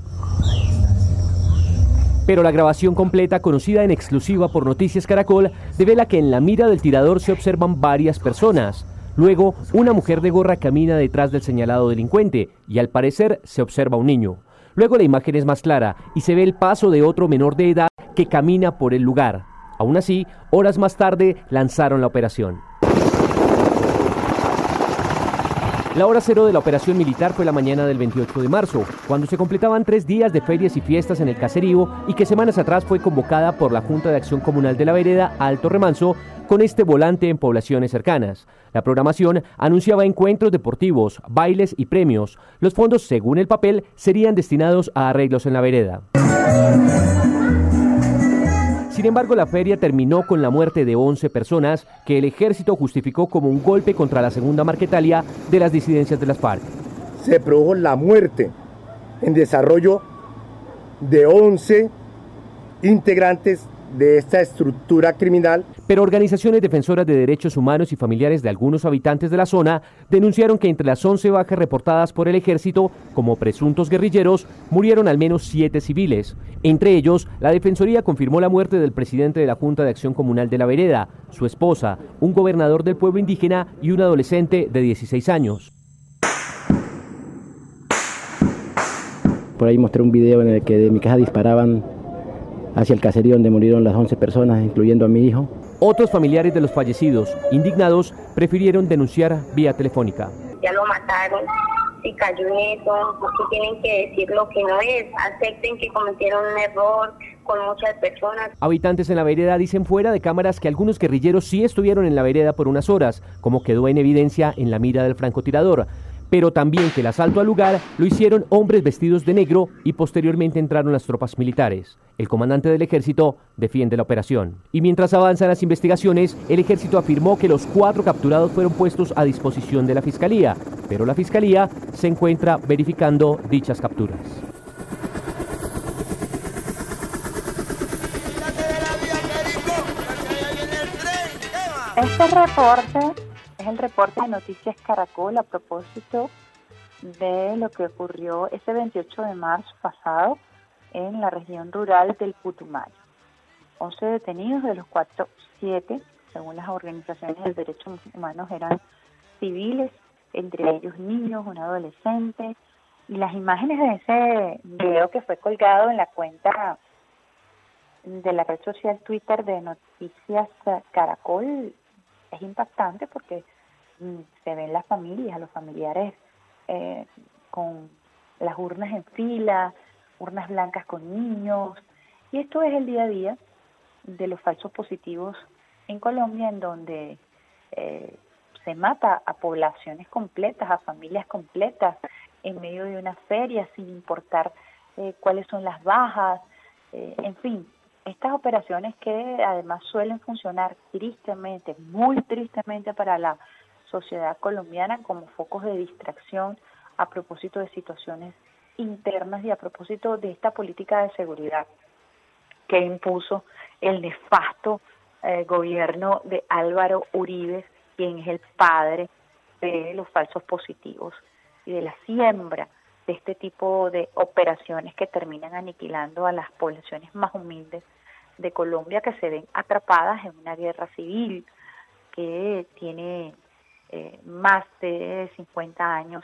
[SPEAKER 7] Pero la grabación completa, conocida en exclusiva por Noticias Caracol, devela que en la mira del tirador se observan varias personas. Luego, una mujer de gorra camina detrás del señalado delincuente y al parecer se observa un niño. Luego la imagen es más clara y se ve el paso de otro menor de edad que camina por el lugar. Aún así, horas más tarde lanzaron la operación. La hora cero de la operación militar fue la mañana del 28 de marzo, cuando se completaban tres días de ferias y fiestas en el caserío y que semanas atrás fue convocada por la Junta de Acción Comunal de la Vereda Alto Remanso con este volante en poblaciones cercanas. La programación anunciaba encuentros deportivos, bailes y premios. Los fondos, según el papel, serían destinados a arreglos en la vereda. Sin embargo, la feria terminó con la muerte de 11 personas que el ejército justificó como un golpe contra la segunda Marquetalia de las disidencias de las FARC.
[SPEAKER 9] Se produjo la muerte en desarrollo de 11 integrantes de esta estructura criminal.
[SPEAKER 7] Pero organizaciones defensoras de derechos humanos y familiares de algunos habitantes de la zona denunciaron que entre las 11 bajas reportadas por el ejército como presuntos guerrilleros murieron al menos siete civiles. Entre ellos, la Defensoría confirmó la muerte del presidente de la Junta de Acción Comunal de la Vereda, su esposa, un gobernador del pueblo indígena y un adolescente de 16 años.
[SPEAKER 10] Por ahí mostré un video en el que de mi casa disparaban hacia el caserío donde murieron las 11 personas, incluyendo a mi hijo.
[SPEAKER 7] Otros familiares de los fallecidos, indignados, prefirieron denunciar vía telefónica.
[SPEAKER 11] Ya lo mataron, si cayó en eso, porque tienen que decir lo que no es, acepten que cometieron un error con muchas personas.
[SPEAKER 7] Habitantes en la vereda dicen fuera de cámaras que algunos guerrilleros sí estuvieron en la vereda por unas horas, como quedó en evidencia en la mira del francotirador pero también que el asalto al lugar lo hicieron hombres vestidos de negro y posteriormente entraron las tropas militares. El comandante del ejército defiende la operación. Y mientras avanzan las investigaciones, el ejército afirmó que los cuatro capturados fueron puestos a disposición de la fiscalía, pero la fiscalía se encuentra verificando dichas capturas.
[SPEAKER 4] Este reporte es el reporte de Noticias Caracol a propósito de lo que ocurrió ese 28 de marzo pasado en la región rural del Putumayo. 11 detenidos, de los cuatro, siete, según las organizaciones de derechos humanos, eran civiles, entre ellos niños, un adolescente. Y las imágenes de ese video que fue colgado en la cuenta de la red social Twitter de Noticias Caracol es impactante porque mm, se ven las familias, los familiares eh, con las urnas en fila, urnas blancas con niños, y esto es el día a día de los falsos positivos en Colombia, en donde eh, se mata a poblaciones completas, a familias completas, en medio de una feria, sin importar eh, cuáles son las bajas, eh, en fin, estas operaciones que además suelen funcionar tristemente, muy tristemente para la sociedad colombiana como focos de distracción a propósito de situaciones internas y a propósito de esta política de seguridad que impuso el nefasto eh, gobierno de Álvaro Uribe, quien es el padre de los falsos positivos y de la siembra de este tipo de operaciones que terminan aniquilando a las poblaciones más humildes de Colombia que se ven atrapadas en una guerra civil que tiene eh, más de 50 años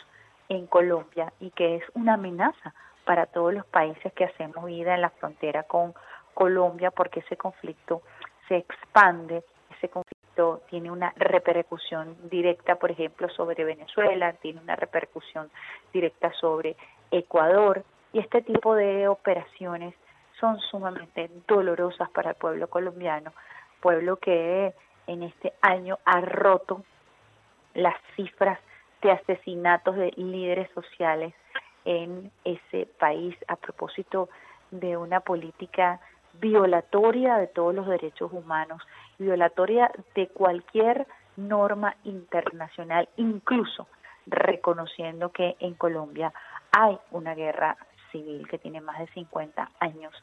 [SPEAKER 4] en Colombia y que es una amenaza para todos los países que hacemos vida en la frontera con Colombia porque ese conflicto se expande, ese conflicto tiene una repercusión directa, por ejemplo, sobre Venezuela, tiene una repercusión directa sobre Ecuador y este tipo de operaciones son sumamente dolorosas para el pueblo colombiano, pueblo que en este año ha roto las cifras de asesinatos de líderes sociales en ese país a propósito de una política violatoria de todos los derechos humanos, violatoria de cualquier norma internacional, incluso reconociendo que en Colombia hay una guerra civil que tiene más de 50 años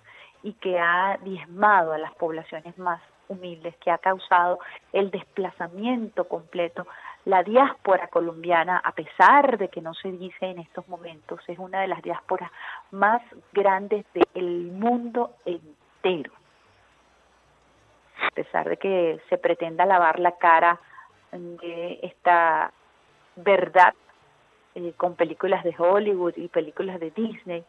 [SPEAKER 4] y que ha diezmado a las poblaciones más humildes, que ha causado el desplazamiento completo. La diáspora colombiana, a pesar de que no se dice en estos momentos, es una de las diásporas más grandes del mundo entero. A pesar de que se pretenda lavar la cara de esta verdad eh, con películas de Hollywood y películas de Disney,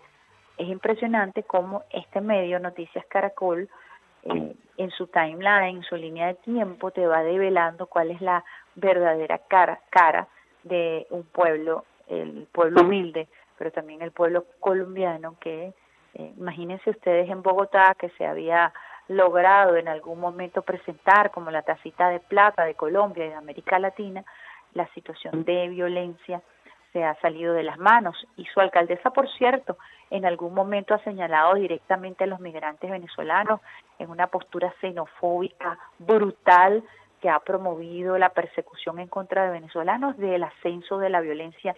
[SPEAKER 4] es impresionante cómo este medio, Noticias Caracol, eh, en su timeline, en su línea de tiempo, te va develando cuál es la verdadera cara, cara de un pueblo, el pueblo humilde, pero también el pueblo colombiano que, eh, imagínense ustedes en Bogotá, que se había logrado en algún momento presentar como la tacita de plata de Colombia y de América Latina, la situación de violencia se ha salido de las manos. Y su alcaldesa, por cierto, en algún momento ha señalado directamente a los migrantes venezolanos en una postura xenofóbica brutal que ha promovido la persecución en contra de venezolanos del ascenso de la violencia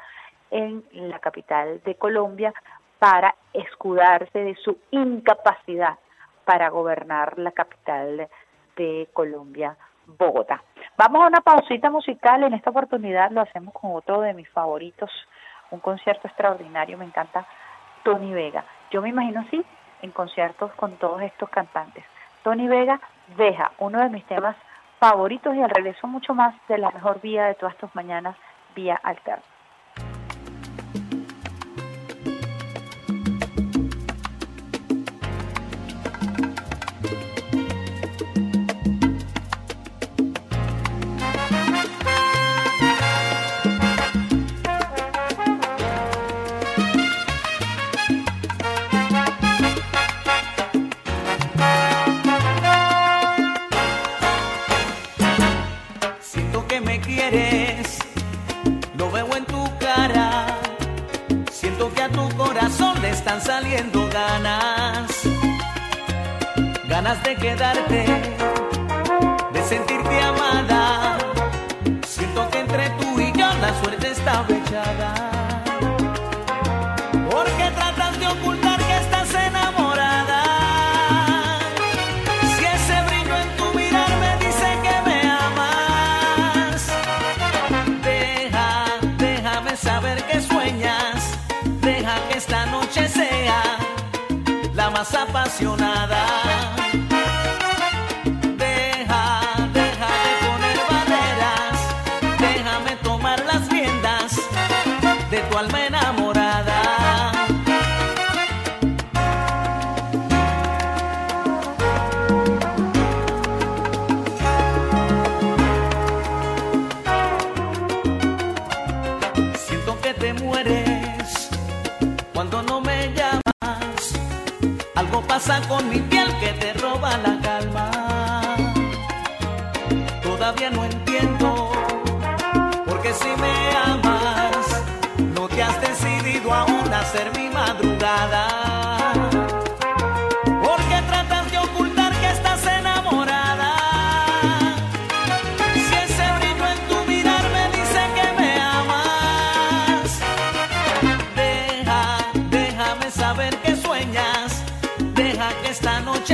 [SPEAKER 4] en la capital de Colombia para escudarse de su incapacidad para gobernar la capital de Colombia, Bogotá. Vamos a una pausita musical, en esta oportunidad lo hacemos con otro de mis favoritos, un concierto extraordinario, me encanta Tony Vega. Yo me imagino así, en conciertos con todos estos cantantes. Tony Vega deja uno de mis temas favoritos y al regreso mucho más de la mejor vía de todas tus mañanas, vía alterna.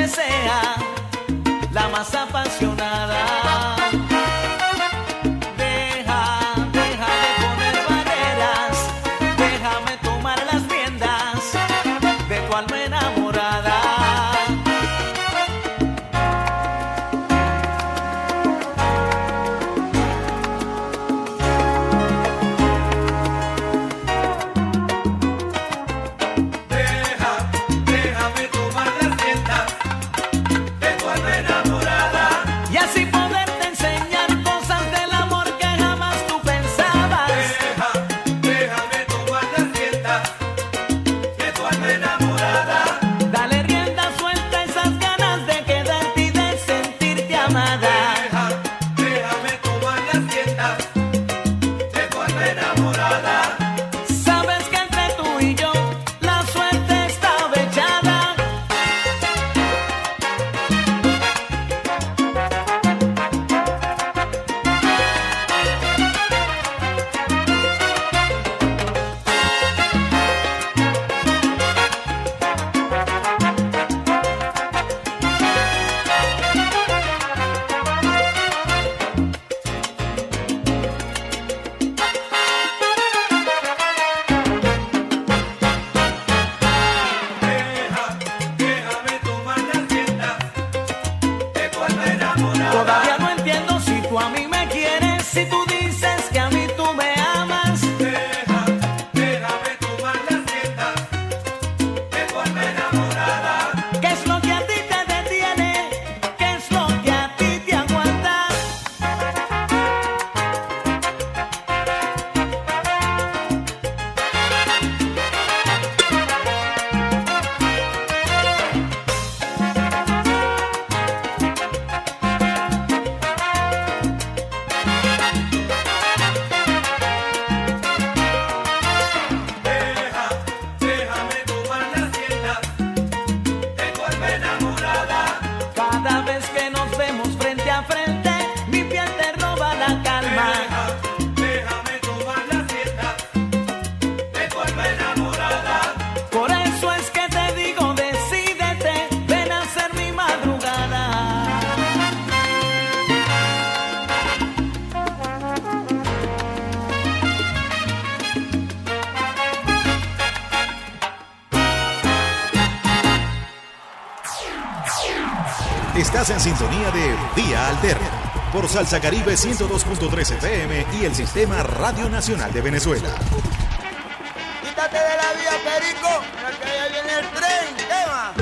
[SPEAKER 12] Sea la más apasionada.
[SPEAKER 2] Sintonía de Vía Alterna por Salsa Caribe 102.3 FM y el Sistema Radio Nacional de Venezuela.
[SPEAKER 3] Quítate de la vía, Perico, que ya viene el tren. ¿Qué más?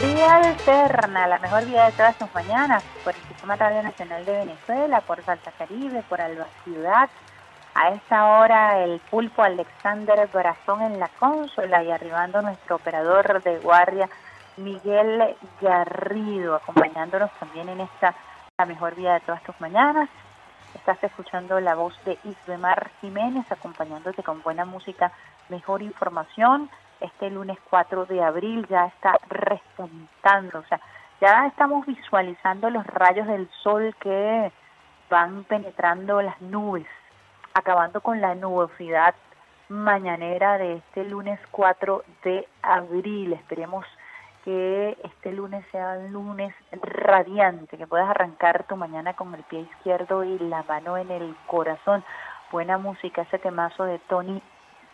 [SPEAKER 4] Vía Alterna, la mejor vía de todas tus mañanas, por el Sistema Radio Nacional de Venezuela, por Salsa Caribe, por Alba Ciudad. A esta hora el pulpo Alexander Corazón en la consola y arribando nuestro operador de guardia Miguel Garrido, acompañándonos también en esta la mejor vía de todas tus mañanas. Estás escuchando la voz de Isbemar Jiménez, acompañándote con buena música, mejor información. Este lunes 4 de abril ya está repuntando, o sea, ya estamos visualizando los rayos del sol que van penetrando las nubes, acabando con la nubosidad mañanera de este lunes 4 de abril. Esperemos que este lunes sea un lunes radiante, que puedas arrancar tu mañana con el pie izquierdo y la mano en el corazón. Buena música, ese temazo de Tony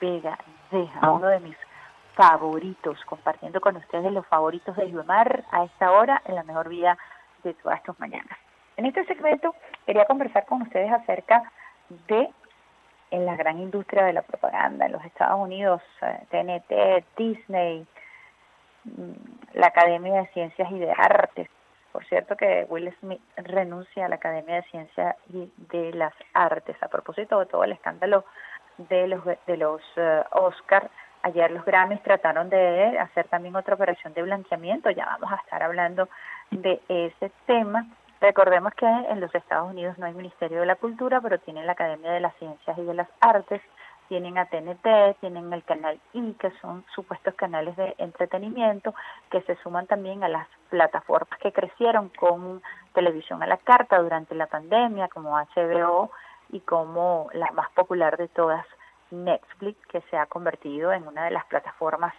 [SPEAKER 4] Vega, deja uno de mis favoritos, compartiendo con ustedes los favoritos de Yuemar a esta hora en la mejor vida de todas tus mañanas. En este segmento quería conversar con ustedes acerca de en la gran industria de la propaganda en los Estados Unidos, eh, TNT, Disney, mm, la Academia de Ciencias y de Artes. Por cierto que Will Smith renuncia a la Academia de Ciencias y de las Artes a propósito de todo el escándalo de los de los eh, Oscar. Ayer los Grammys trataron de hacer también otra operación de blanqueamiento. Ya vamos a estar hablando de ese tema. Recordemos que en los Estados Unidos no hay Ministerio de la Cultura, pero tienen la Academia de las Ciencias y de las Artes, tienen a TNT, tienen el canal I, que son supuestos canales de entretenimiento, que se suman también a las plataformas que crecieron con televisión a la carta durante la pandemia, como HBO y como la más popular de todas, Netflix, que se ha convertido en una de las plataformas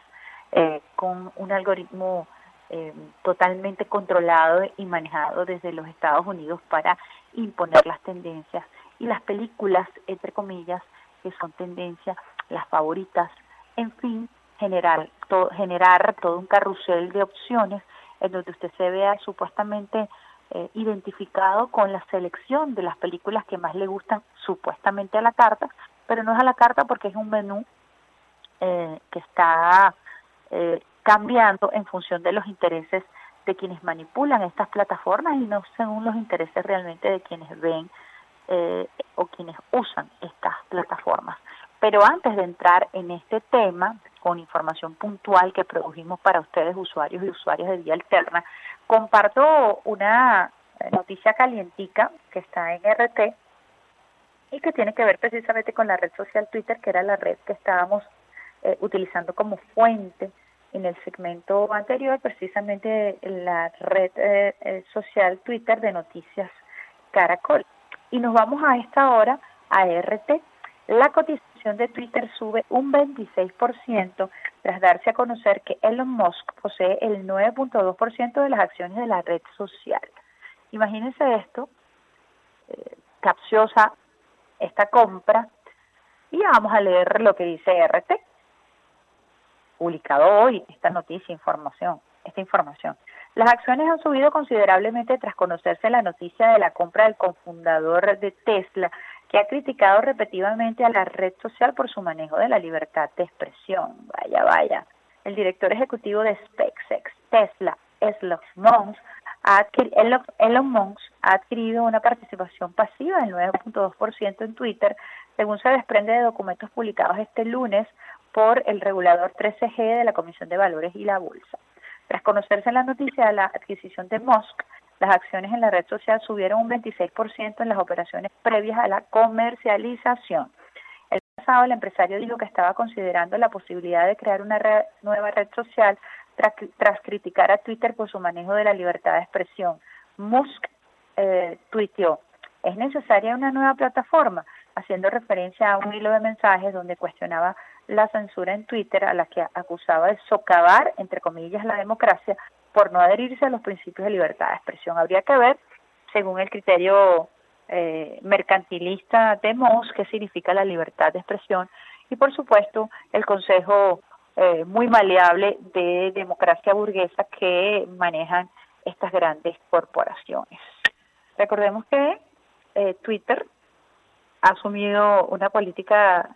[SPEAKER 4] eh, con un algoritmo eh, totalmente controlado y manejado desde los Estados Unidos para imponer las tendencias y las películas, entre comillas, que son tendencias, las favoritas, en fin, generar, generar todo un carrusel de opciones en donde usted se vea supuestamente eh, identificado con la selección de las películas que más le gustan supuestamente a la carta, pero no es a la carta porque es un menú eh, que está eh, cambiando en función de los intereses de quienes manipulan estas plataformas y no según los intereses realmente de quienes ven eh, o quienes usan estas plataformas. Pero antes de entrar en este tema, con información puntual que produjimos para ustedes, usuarios y usuarias de Vía Alterna, comparto una noticia calientica que está en RT y que tiene que ver precisamente con la red social Twitter, que era la red que estábamos eh, utilizando como fuente en el segmento anterior, precisamente la red eh, eh, social Twitter de noticias Caracol. Y nos vamos a esta hora a RT. La cotización de Twitter sube un 26% tras darse a conocer que Elon Musk posee el 9.2% de las acciones de la red social. Imagínense esto, eh, capciosa esta compra, y vamos a leer lo que dice RT publicado hoy esta noticia, información, esta información. Las acciones han subido considerablemente tras conocerse la noticia de la compra del cofundador de Tesla, que ha criticado repetidamente a la red social por su manejo de la libertad de expresión. Vaya, vaya. El director ejecutivo de SpaceX, Tesla, Elon Musk, ha Elon Musk ha adquirido una participación pasiva del 9.2% en Twitter, según se desprende de documentos publicados este lunes por el regulador 13G de la Comisión de Valores y la Bolsa. Tras conocerse la noticia de la adquisición de Musk, las acciones en la red social subieron un 26% en las operaciones previas a la comercialización. El pasado, el empresario dijo que estaba considerando la posibilidad de crear una nueva red social tras, tras, criticar a Twitter por su manejo de la libertad de expresión. Musk eh, tuiteó, es necesaria una nueva plataforma, haciendo referencia a un hilo de mensajes donde cuestionaba la censura en Twitter a la que acusaba de socavar, entre comillas, la democracia por no adherirse a los principios de libertad de expresión. Habría que ver, según el criterio eh, mercantilista de Moss, qué significa la libertad de expresión y, por supuesto, el consejo eh, muy maleable de democracia burguesa que manejan estas grandes corporaciones. Recordemos que eh, Twitter ha asumido una política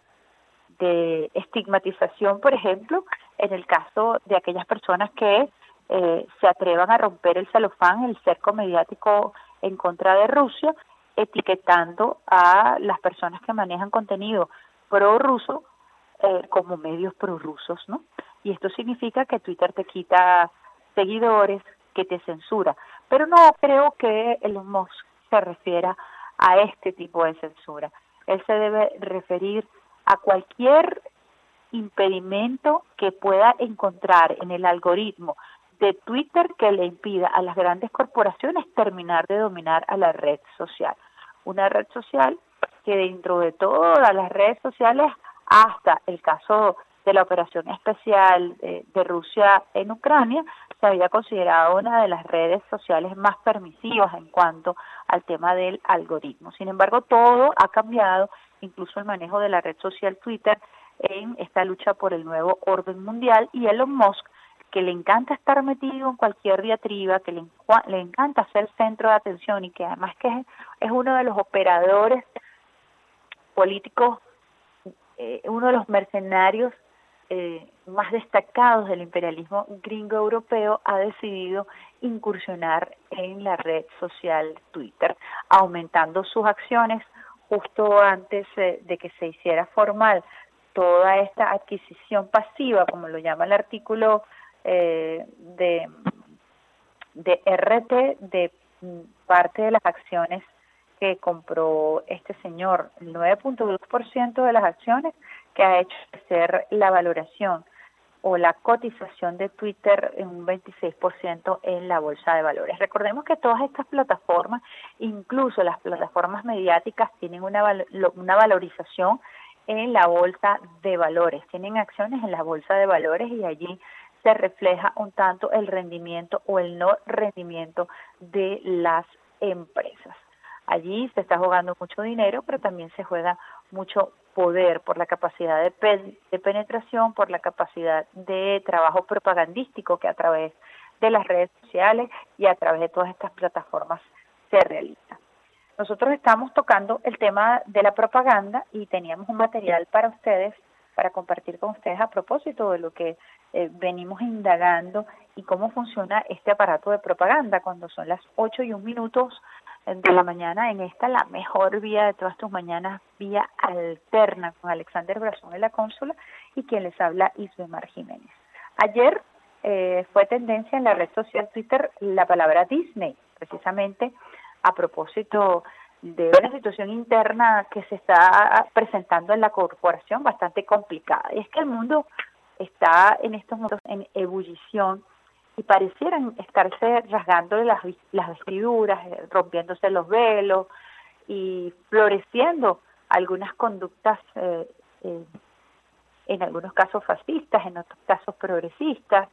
[SPEAKER 4] de estigmatización, por ejemplo, en el caso de aquellas personas que eh, se atrevan a romper el celofán, el cerco mediático en contra de Rusia, etiquetando a las personas que manejan contenido pro-ruso eh, como medios prorrusos, ¿no? Y esto significa que Twitter te quita seguidores, que te censura. Pero no creo que el Musk se refiera a este tipo de censura. Él se debe referir a cualquier impedimento que pueda encontrar en el algoritmo de Twitter que le impida a las grandes corporaciones terminar de dominar a la red social. Una red social que dentro de todas las redes sociales, hasta el caso de la operación especial de, de, Rusia en Ucrania, se había considerado una de las redes sociales más permisivas en cuanto al tema del algoritmo. Sin embargo, todo ha cambiado incluso el manejo de la red social Twitter en esta lucha por el nuevo orden mundial y Elon Musk que le encanta estar metido en cualquier diatriba, que le, encanta ser centro de atención y que además que es, uno de los operadores políticos, eh, uno de los mercenarios eh, más destacados del imperialismo gringo europeo, ha decidido incursionar en la red social Twitter, aumentando sus acciones justo antes eh, de que se hiciera formal toda esta adquisición pasiva, como lo llama el artículo eh, de, de RT, de parte de las acciones que compró este señor, el 9.2% de las acciones que ha hecho ser la valoración o la cotización de Twitter en un 26% en la bolsa de valores. Recordemos que todas estas plataformas, incluso las plataformas mediáticas, tienen una, valorización en la bolsa de valores, tienen acciones en la bolsa de valores y allí se refleja un tanto el rendimiento o el no rendimiento de las empresas. Allí se está jugando mucho dinero, pero también se juega mucho poder por la capacidad de, de penetración, por la capacidad de trabajo propagandístico que a través de las redes sociales y a través de todas estas plataformas se realiza. Nosotros estamos tocando el tema de la propaganda y teníamos un material para ustedes, para compartir con ustedes a propósito de lo que eh, venimos indagando y cómo funciona este aparato de propaganda cuando son las 8 y un minutos de la mañana en esta, la mejor vía de todas tus mañanas, vía alterna con Alexander Brazón de la cónsula y quien les habla Isbemar Jiménez. Ayer eh, fue tendencia en la red social Twitter la palabra Disney, precisamente a propósito de una situación interna que se está presentando en la corporación bastante complicada. Y es que el mundo está en estos momentos en ebullición y parecieran estarse rasgando las, las vestiduras, eh, rompiéndose los velos y floreciendo algunas conductas, eh, eh, en algunos casos fascistas, en otros casos progresistas.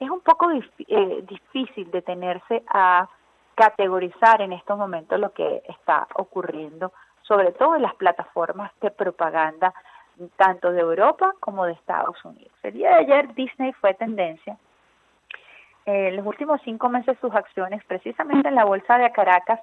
[SPEAKER 4] Es un poco difícil detenerse a categorizar en estos momentos lo que está ocurriendo, sobre todo en las plataformas de propaganda, tanto de Europa como de Estados Unidos. El día de ayer Disney fue tendencia. En los últimos cinco meses sus acciones, precisamente en la bolsa de Caracas,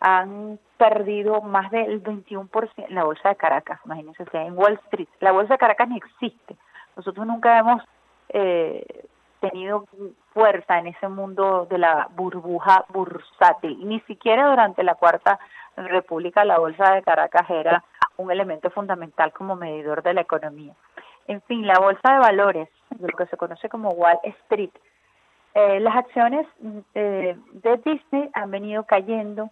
[SPEAKER 4] han perdido más del 21%, la bolsa de Caracas, imagínense, en Wall Street. La bolsa de Caracas ni existe. Nosotros nunca hemos eh, tenido fuerza en ese mundo de la burbuja bursátil. Ni siquiera durante la Cuarta República la Bolsa de Caracas era un elemento fundamental como medidor de la economía. En fin, la Bolsa de Valores, lo que se conoce como Wall Street, eh, las acciones eh, de Disney han venido cayendo,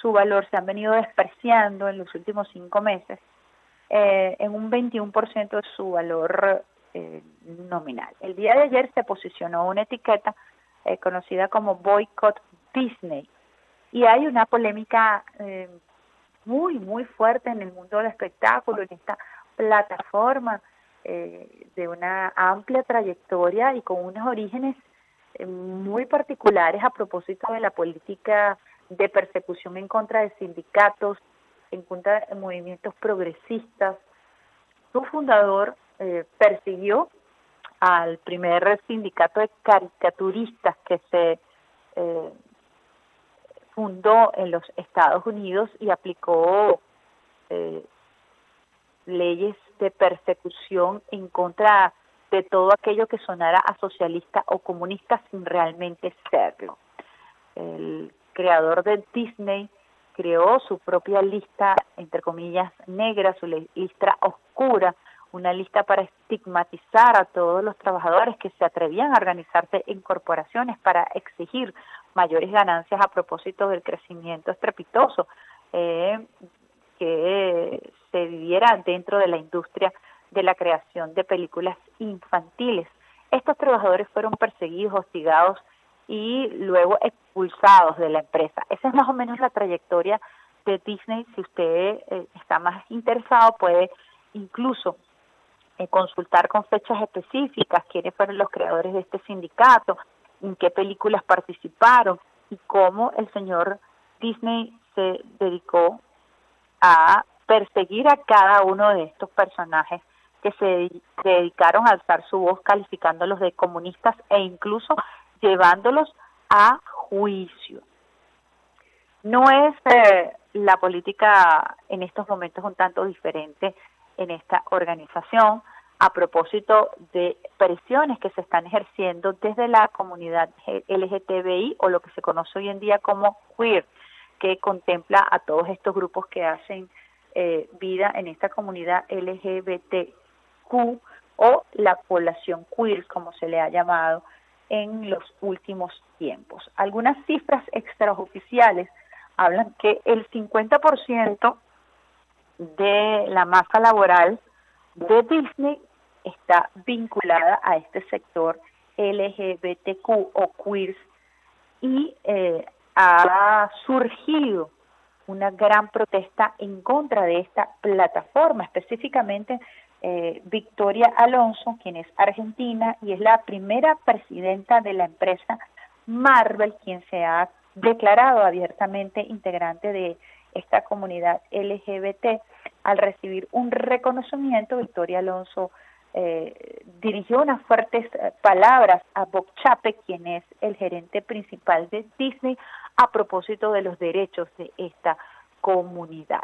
[SPEAKER 4] su valor se han venido despreciando en los últimos cinco meses eh, en un 21% de su valor eh, nominal. El día de ayer se posicionó una etiqueta eh, conocida como Boycott Disney y hay una polémica muy, muy fuerte en el mundo del espectáculo, en esta plataforma de una amplia trayectoria y con unos orígenes muy particulares a propósito de la política de persecución en contra de sindicatos, en contra de movimientos progresistas. Su fundador, eh, persiguió al primer sindicato de caricaturistas que se eh, fundó en los Estados Unidos y aplicó eh, leyes de persecución en contra de todo aquello que sonara a socialista o comunista sin realmente serlo. El creador de Disney creó su propia lista, entre comillas, negra, su lista oscura, una lista para estigmatizar a todos los trabajadores que se atrevían a organizarse en corporaciones para exigir mayores ganancias a propósito del crecimiento estrepitoso eh, que se viviera dentro de la industria de la creación de películas infantiles. Estos trabajadores fueron perseguidos, hostigados y luego expulsados de la empresa. Esa es más o menos la trayectoria de Disney. Si usted eh, está más interesado, puede incluso eh, consultar con fechas específicas quiénes fueron los creadores de este sindicato, en qué películas participaron y cómo el señor Disney se dedicó a perseguir a cada uno de estos personajes que se dedicaron a alzar su voz calificándolos de comunistas e incluso llevándolos a juicio. No es eh, la política en estos momentos un tanto diferente en esta organización a propósito de presiones que se están ejerciendo desde la comunidad LGTBI o lo que se conoce hoy en día como queer, que contempla a todos estos grupos que hacen eh, vida en esta comunidad O la población queer, como se le ha llamado en los últimos tiempos. Algunas cifras extraoficiales hablan que el 50% de la masa laboral de Disney está vinculada a este sector LGBTQ o queers y eh, ha surgido una gran protesta en contra de esta plataforma, específicamente eh, Victoria Alonso, quien es argentina y es la primera presidenta de la empresa Marvel, quien se ha declarado abiertamente integrante de esta comunidad LGBT. Al recibir un reconocimiento, Victoria Alonso eh, dirigió unas fuertes eh, palabras a Bob Chapek, quien es el gerente principal de Disney, a propósito de los derechos de esta comunidad.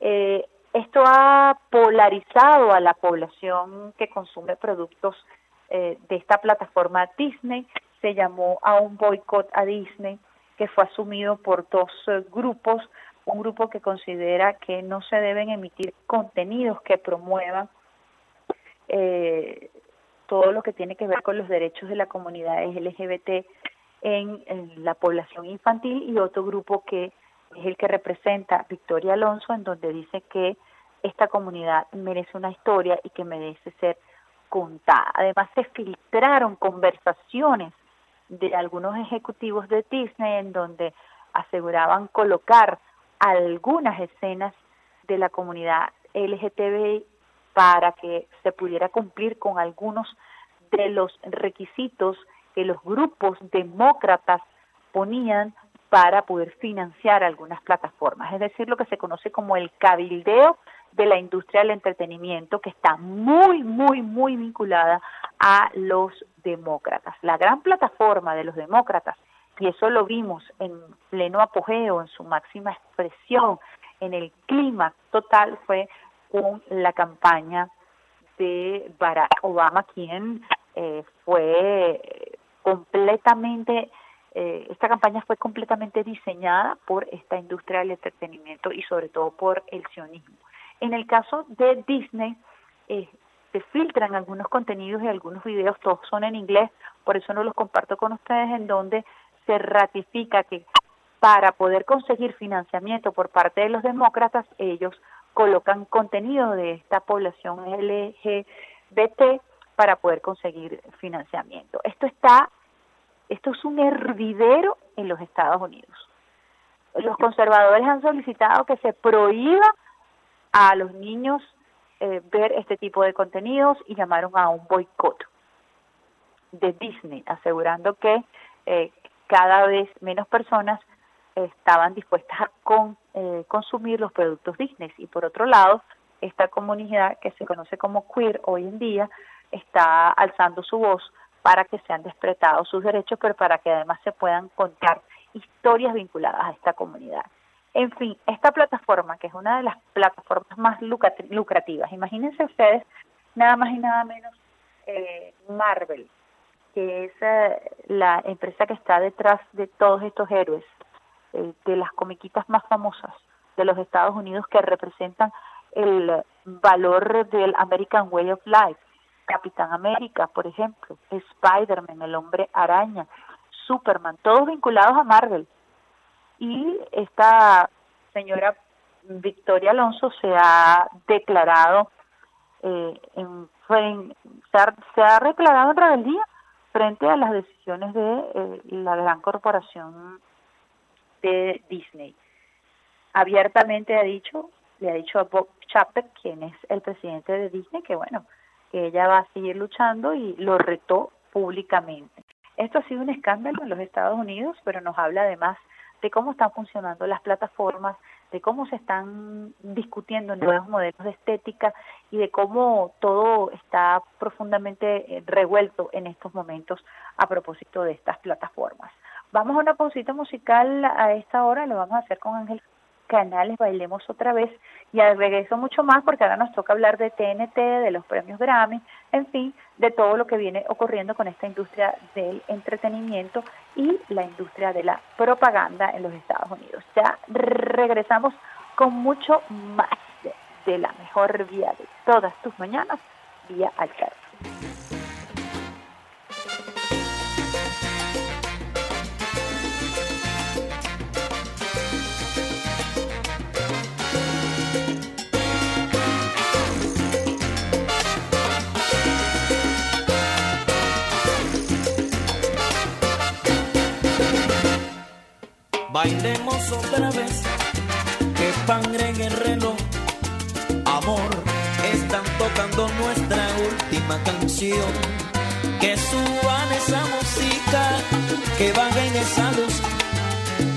[SPEAKER 4] Eh, esto ha polarizado a la población que consume productos de esta plataforma Disney. Se llamó a un boicot a Disney que fue asumido por dos grupos. Un grupo que considera que no se deben emitir contenidos que promuevan eh, todo lo que tiene que ver con los derechos de la comunidad LGBT en, la población infantil y otro grupo que es el que representa Victoria Alonso, en donde dice que esta comunidad merece una historia y que merece ser contada. Además, se filtraron conversaciones de algunos ejecutivos de Disney en donde aseguraban colocar algunas escenas de la comunidad LGTBI para que se pudiera cumplir con algunos de los requisitos que los grupos demócratas ponían para poder financiar algunas plataformas, es decir, lo que se conoce como el cabildeo de la industria del entretenimiento, que está muy, muy, muy vinculada a los demócratas. La gran plataforma de los demócratas, y eso lo vimos en pleno apogeo, en su máxima expresión, en el clima total, fue con la campaña de Barack Obama, quien eh, fue completamente, eh, esta campaña fue completamente diseñada por esta industria del entretenimiento y sobre todo por el sionismo. En el caso de Disney, eh, se filtran algunos contenidos y algunos videos, todos son en inglés, por eso no los comparto con ustedes, en donde se ratifica que para poder conseguir financiamiento por parte de los demócratas, ellos colocan contenido de esta población LGBT para poder conseguir financiamiento. Esto está, esto es un hervidero en los Estados Unidos. Los conservadores han solicitado que se prohíba a los niños eh, ver este tipo de contenidos y llamaron a un boicot de Disney, asegurando que eh, cada vez menos personas estaban dispuestas a eh, consumir los productos Disney. Y por otro lado, esta comunidad que se conoce como queer hoy en día está alzando su voz para que sean despretados sus derechos, pero para que además se puedan contar historias vinculadas a esta comunidad. En fin, esta plataforma, que es una de las plataformas más lucrativas, imagínense ustedes nada más y nada menos eh, Marvel, que es eh, la empresa que está detrás de todos estos héroes, eh, de las comiquitas más famosas de los Estados Unidos que representan el valor del American Way of Life. Capitán América, por ejemplo, Spider-Man, el hombre araña, Superman, todos vinculados a Marvel. Y esta señora Victoria Alonso se ha declarado, eh, en, se, ha, se, ha, declarado en rebeldía frente a las decisiones de eh, la gran corporación de Disney. Abiertamente ha dicho, le ha dicho a Bob Chapek, quien es el presidente de Disney, que bueno, que ella va a seguir luchando y lo retó públicamente. Esto ha sido un escándalo en los Estados Unidos, pero nos habla además de cómo están funcionando las plataformas, de cómo se están discutiendo nuevos modelos de estética y de cómo todo está profundamente eh, revuelto en estos momentos a propósito de estas plataformas. Vamos a una pausita musical a esta hora, lo vamos a hacer con Ángel Canales, bailemos otra vez y al regreso mucho más porque ahora nos toca hablar de TNT, de los premios Grammy, en fin, de todo lo que viene ocurriendo con esta industria del entretenimiento y la industria de la propaganda en los Estados Unidos. Ya regresamos con mucho más de, la mejor vía de todas tus mañanas, vía Alcázar.
[SPEAKER 12] bailemos otra vez, que sangre en el reloj, amor, están tocando nuestra última canción. Que suban esa música, que bajen esa luz,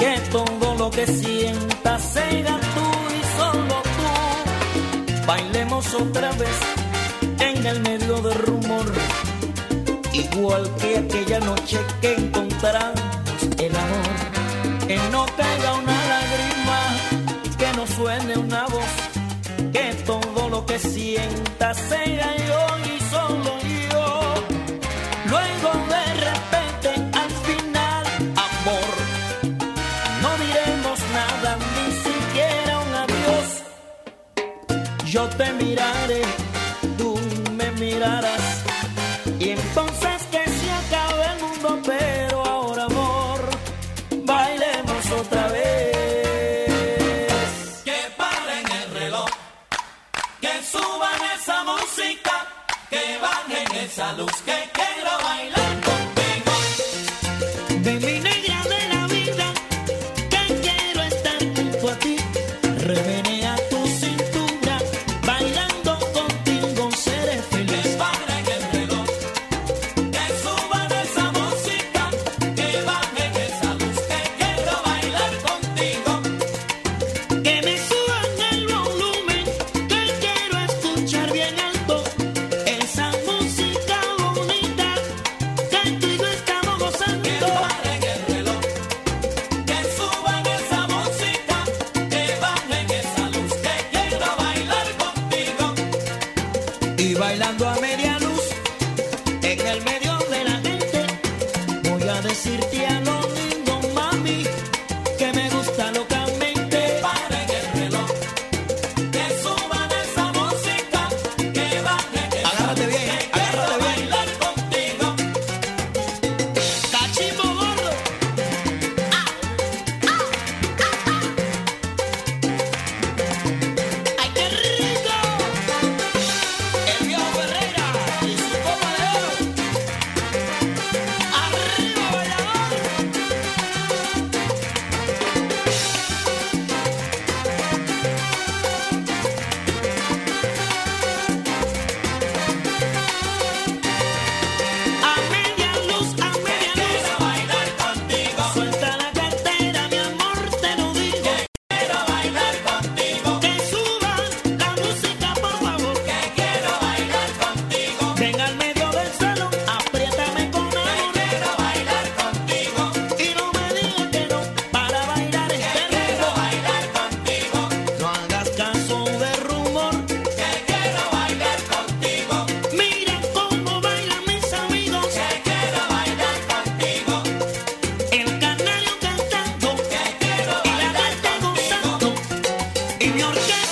[SPEAKER 12] que todo lo que sientas sea tú y solo tú. Bailemos otra vez en el medio del rumor, igual que aquella noche que encontramos que no caiga una lágrima, que no suene una voz, que todo lo que sienta sea yo y solo yo. Luego de repente al final, amor, no diremos nada, ni siquiera un adiós. Yo te envío Señor, que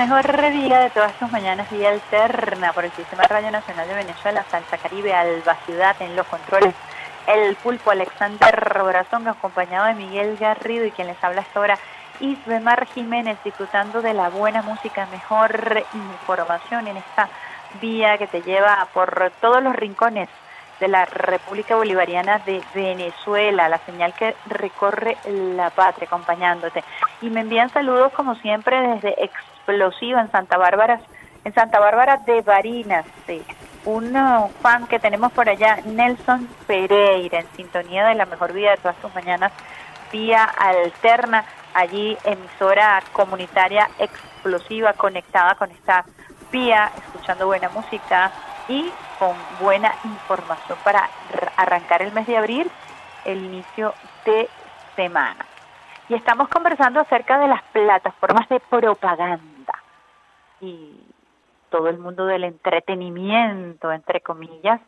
[SPEAKER 4] mejor día de todas sus mañanas, vía alterna por el Sistema Radio Nacional de Venezuela, Salsa Caribe, Alba Ciudad en los controles. El pulpo Alexander Corazón, acompañado de Miguel Garrido y quien les habla hasta ahora, Isbemar Jiménez, disfrutando de la buena música, mejor información en esta vía que te lleva por todos los rincones de la República Bolivariana de Venezuela, la señal que recorre la patria acompañándote. Y me envían saludos como siempre desde Explosiva en Santa Bárbara, en Santa Bárbara de Barinas. Un uh, fan que tenemos por allá, Nelson Pereira, en sintonía de la mejor vida de todas tus mañanas, vía alterna, allí emisora comunitaria explosiva conectada con esta vía, escuchando buena música, y con buena información para arrancar el mes de abril, el inicio de semana. Y estamos conversando acerca de las plataformas de propaganda y todo el mundo del entretenimiento, entre comillas,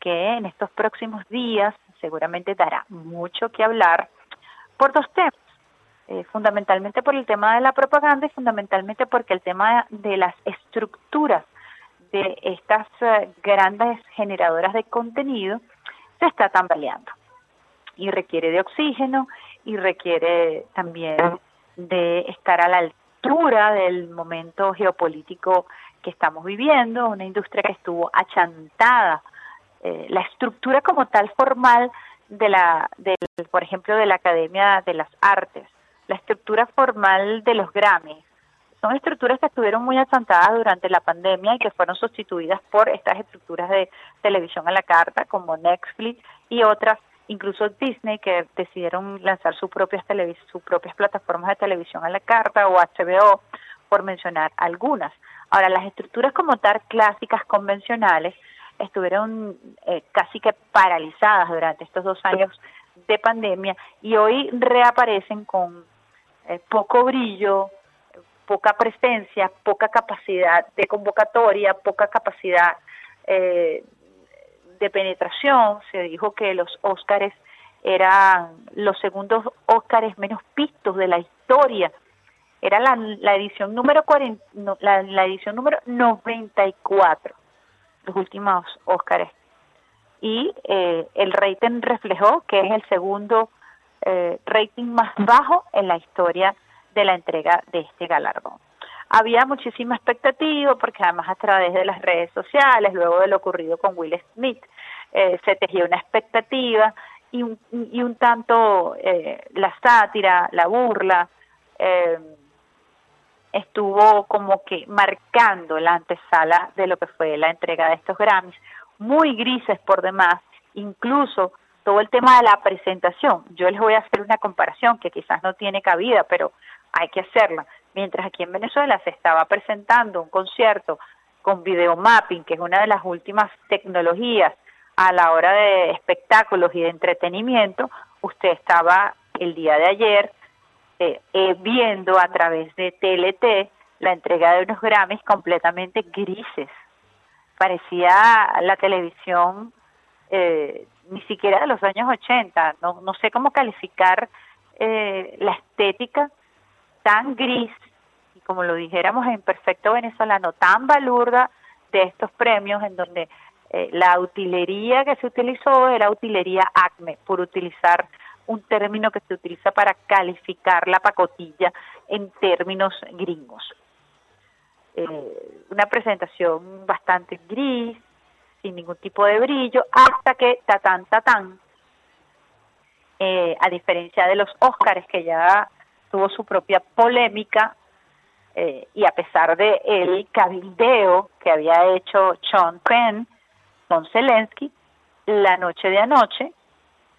[SPEAKER 4] que en estos próximos días seguramente dará mucho que hablar por dos temas. Eh, fundamentalmente por el tema de la propaganda y fundamentalmente porque el tema de las estructuras de estas eh, grandes generadoras de contenido se está tambaleando y requiere de oxígeno y requiere también de estar a la altura del momento geopolítico que estamos viviendo, una industria que estuvo achantada, eh, la estructura como tal formal de la, del, por ejemplo, de la Academia de las Artes, la estructura formal de los Grammys, son estructuras que estuvieron muy asantadas durante la pandemia y que fueron sustituidas por estas estructuras de televisión a la carta como Netflix y otras, incluso Disney que decidieron lanzar sus propias sus propias plataformas de televisión a la carta o HBO por mencionar algunas. Ahora las estructuras como tal clásicas convencionales estuvieron eh, casi que paralizadas durante estos dos años de pandemia y hoy reaparecen con eh, poco brillo, poca presencia, poca capacidad de convocatoria, poca capacidad eh, de penetración. Se dijo que los Óscares eran los segundos Óscares menos pistos de la historia. Era la, la edición número 40, la, la, edición número 94, los últimos Óscares. Y eh, el rating reflejó que es el segundo eh, rating más bajo en la historia de la entrega de este galardón. Había muchísima expectativa porque además a través de las redes sociales, luego de lo ocurrido con Will Smith, eh, se tejía una expectativa y un, y un tanto eh, la sátira, la burla, eh, estuvo como que marcando la antesala de lo que fue la entrega de estos Grammys, muy grises por demás, incluso todo el tema de la presentación. Yo les voy a hacer una comparación que quizás no tiene cabida, pero hay que hacerla. Mientras aquí en Venezuela se estaba presentando un concierto con video mapping, que es una de las últimas tecnologías a la hora de espectáculos y de entretenimiento, usted estaba el día de ayer eh, eh, viendo a través de TLT la entrega de unos Grammys completamente grises. Parecía la televisión eh, ni siquiera de los años 80, no, no sé cómo calificar la estética tan gris como lo dijéramos en perfecto venezolano, tan balurda de estos premios en donde eh, la utilería que se utilizó era utilería ACME, por utilizar un término que se utiliza para calificar la pacotilla en términos gringos. Eh, una presentación bastante gris, sin ningún tipo de brillo, hasta que tatán tatán, eh, a diferencia de los Óscares que ya tuvo su propia polémica eh, y a pesar de el cabildeo que había hecho Sean Penn con Zelensky, la noche de anoche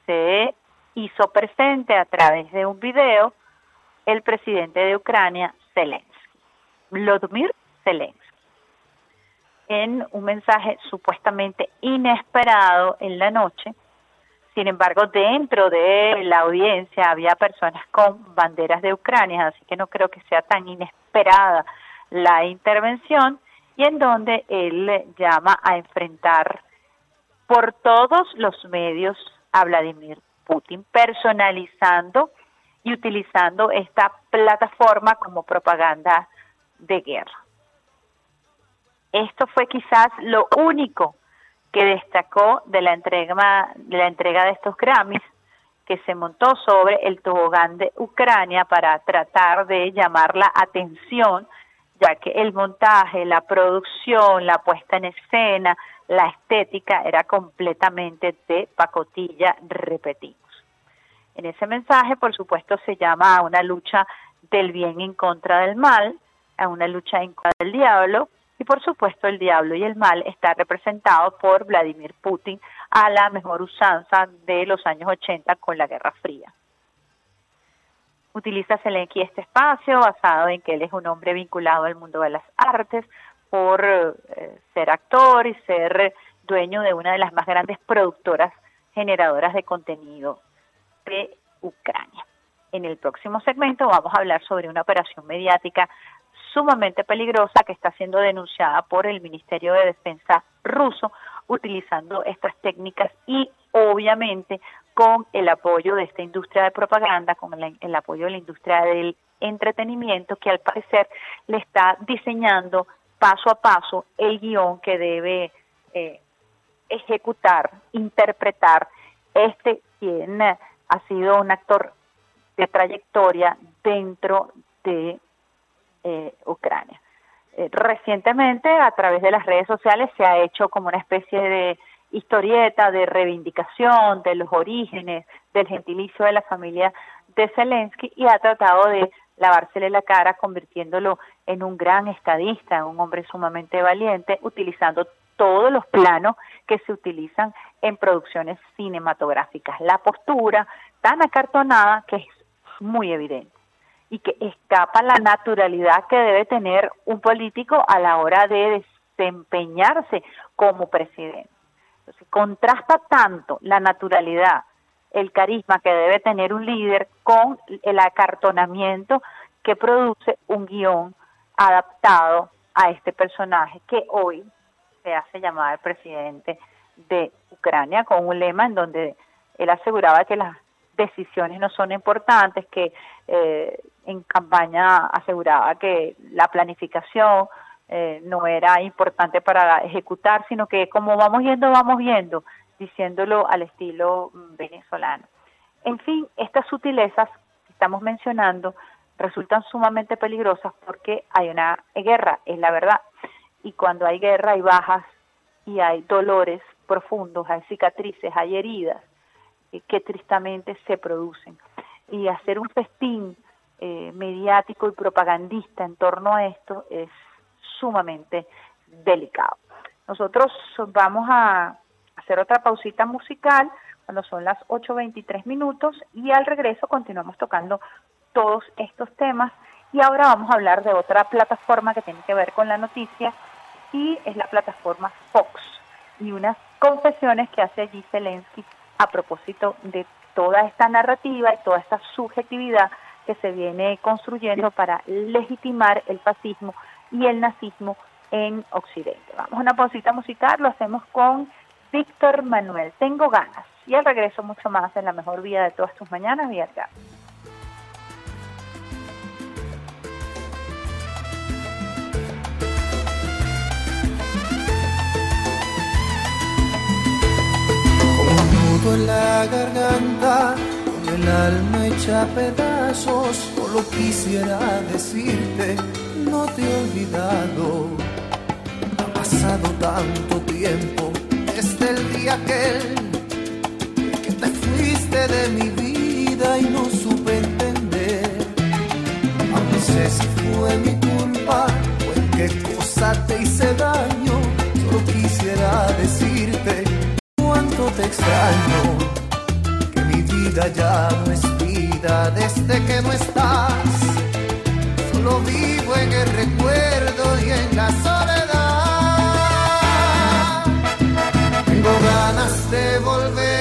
[SPEAKER 4] se hizo presente a través de un video el presidente de Ucrania, Zelensky, Vladimir Zelensky, en un mensaje supuestamente inesperado en la noche, sin embargo, dentro de la audiencia había personas con banderas de Ucrania, así que no creo que sea tan inesperada la intervención y en donde él llama a enfrentar por todos los medios a Vladimir Putin, personalizando y utilizando esta plataforma como propaganda de guerra. Esto fue quizás lo único que destacó de la entrega de la entrega de estos Grammys que se montó sobre el tobogán de Ucrania para tratar de llamar la atención, ya que el montaje, la producción, la puesta en escena, la estética era completamente de pacotilla, repetimos. En ese mensaje, por supuesto, se llama a una lucha del bien en contra del mal, a una lucha en contra del diablo, y por supuesto el diablo y el mal está representado por Vladimir Putin a la mejor usanza de los años 80 con la Guerra Fría. Utiliza Zelensky este espacio basado en que él es un hombre vinculado al mundo de las artes por eh, ser actor y ser dueño de una de las más grandes productoras generadoras de contenido de Ucrania. En el próximo segmento vamos a hablar sobre una operación mediática sumamente peligrosa que está siendo denunciada por el Ministerio de Defensa ruso utilizando estas técnicas y obviamente con el apoyo de esta industria de propaganda, con el, apoyo de la industria del entretenimiento que al parecer le está diseñando paso a paso el guion que debe eh, ejecutar, interpretar este quien ha sido un actor de trayectoria dentro de eh, Ucrania. Eh, recientemente, a través de las redes sociales, se ha hecho como una especie de historieta de reivindicación de los orígenes del gentilicio de la familia de Zelensky y ha tratado de lavársele la cara convirtiéndolo en un gran estadista, un hombre sumamente valiente, utilizando todos los planos que se utilizan en producciones cinematográficas. La postura tan acartonada que es muy evidente y que escapa la naturalidad que debe tener un político a la hora de desempeñarse como presidente. Entonces, contrasta tanto la naturalidad, el carisma que debe tener un líder con el acartonamiento que produce un guion adaptado a este personaje que hoy se hace llamar presidente de Ucrania con un lema en donde él aseguraba que las decisiones no son importantes, que eh, en campaña aseguraba que la planificación eh, no era importante para ejecutar, sino que como vamos yendo, vamos viendo, diciéndolo al estilo mm, venezolano. En fin, estas sutilezas que estamos mencionando resultan sumamente peligrosas porque hay una guerra, es la verdad. Y cuando hay guerra hay bajas y hay dolores profundos, hay cicatrices, hay heridas que tristemente se producen. Y hacer un festín eh, mediático y propagandista en torno a esto es sumamente delicado. Nosotros vamos a hacer otra pausita musical cuando son las 8.23 minutos y al regreso continuamos tocando todos estos temas y ahora vamos a hablar de otra plataforma que tiene que ver con la noticia y es la plataforma Fox y unas confesiones que hace allí Zelensky a propósito de toda esta narrativa y toda esta subjetividad que se viene construyendo para legitimar el fascismo y el nazismo en Occidente. Vamos a una pausita musical, lo hacemos con Víctor Manuel. Tengo ganas. Y al regreso mucho más en la mejor vida de todas tus mañanas,
[SPEAKER 13] en la garganta, con el alma hecha pedazos, solo quisiera decirte, no te he olvidado. Ha pasado tanto tiempo desde el día aquel que te fuiste de mi vida y no supe entender. Aunque sé si fue mi culpa o en qué cosa te hice daño, solo quisiera decirte te extraño, que mi vida ya no es vida desde que no estás. Solo vivo en el recuerdo y en la soledad. Tengo ganas de volver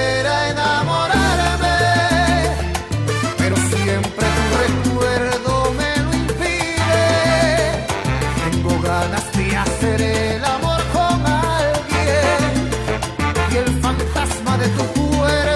[SPEAKER 13] de tu cuerpo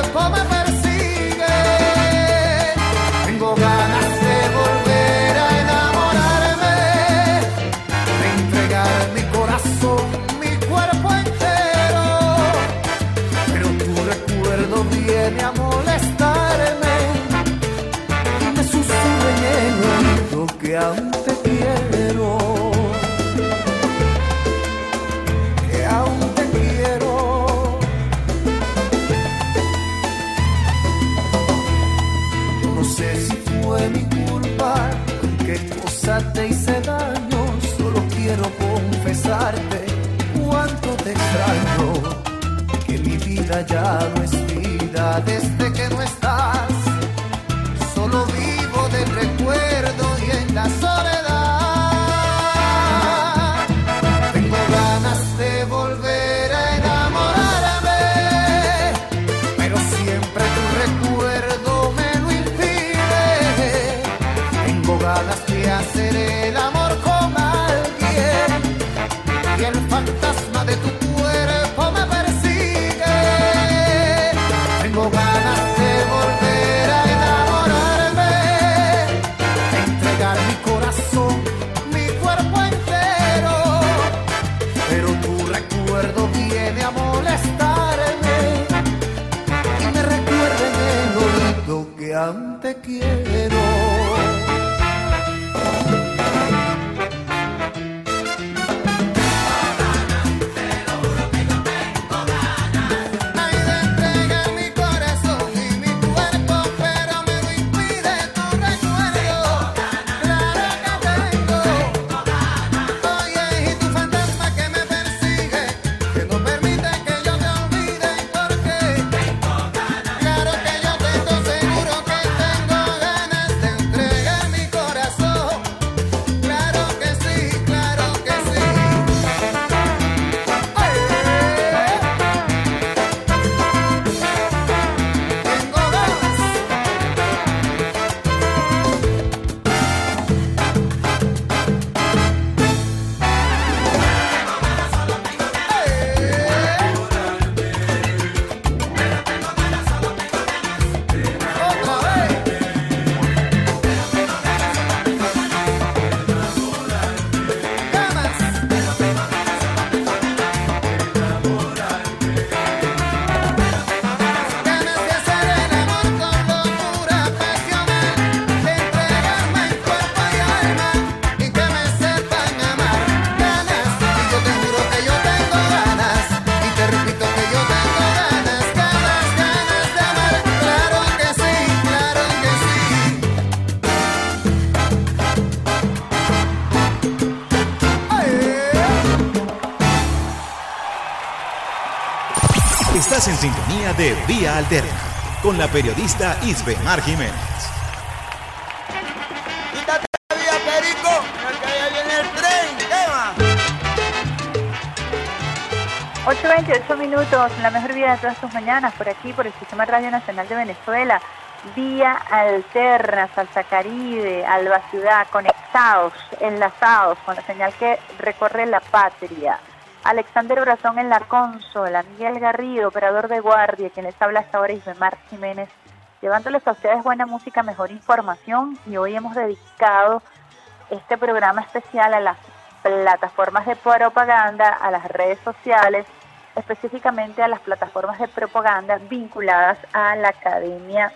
[SPEAKER 13] de
[SPEAKER 2] Vía Alterna con la periodista Isbemar Jiménez.
[SPEAKER 3] Quítate la vía, Perico, que ya viene el tren. Tema.
[SPEAKER 4] 8.28 minutos, la mejor vida de todas tus mañanas, por aquí, por el Sistema Radio Nacional de Venezuela, vía alterna, Salsa Caribe, Alba Ciudad, conectados, enlazados con la señal que recorre la patria. Alexander Brazón en la consola, Miguel Garrido, operador de guardia, quien les habla hasta ahora, Isbemar Jiménez, llevándoles a ustedes buena música, mejor información, y hoy hemos dedicado este programa especial a las plataformas de propaganda, a las redes sociales, específicamente a las plataformas de propaganda vinculadas a la Academia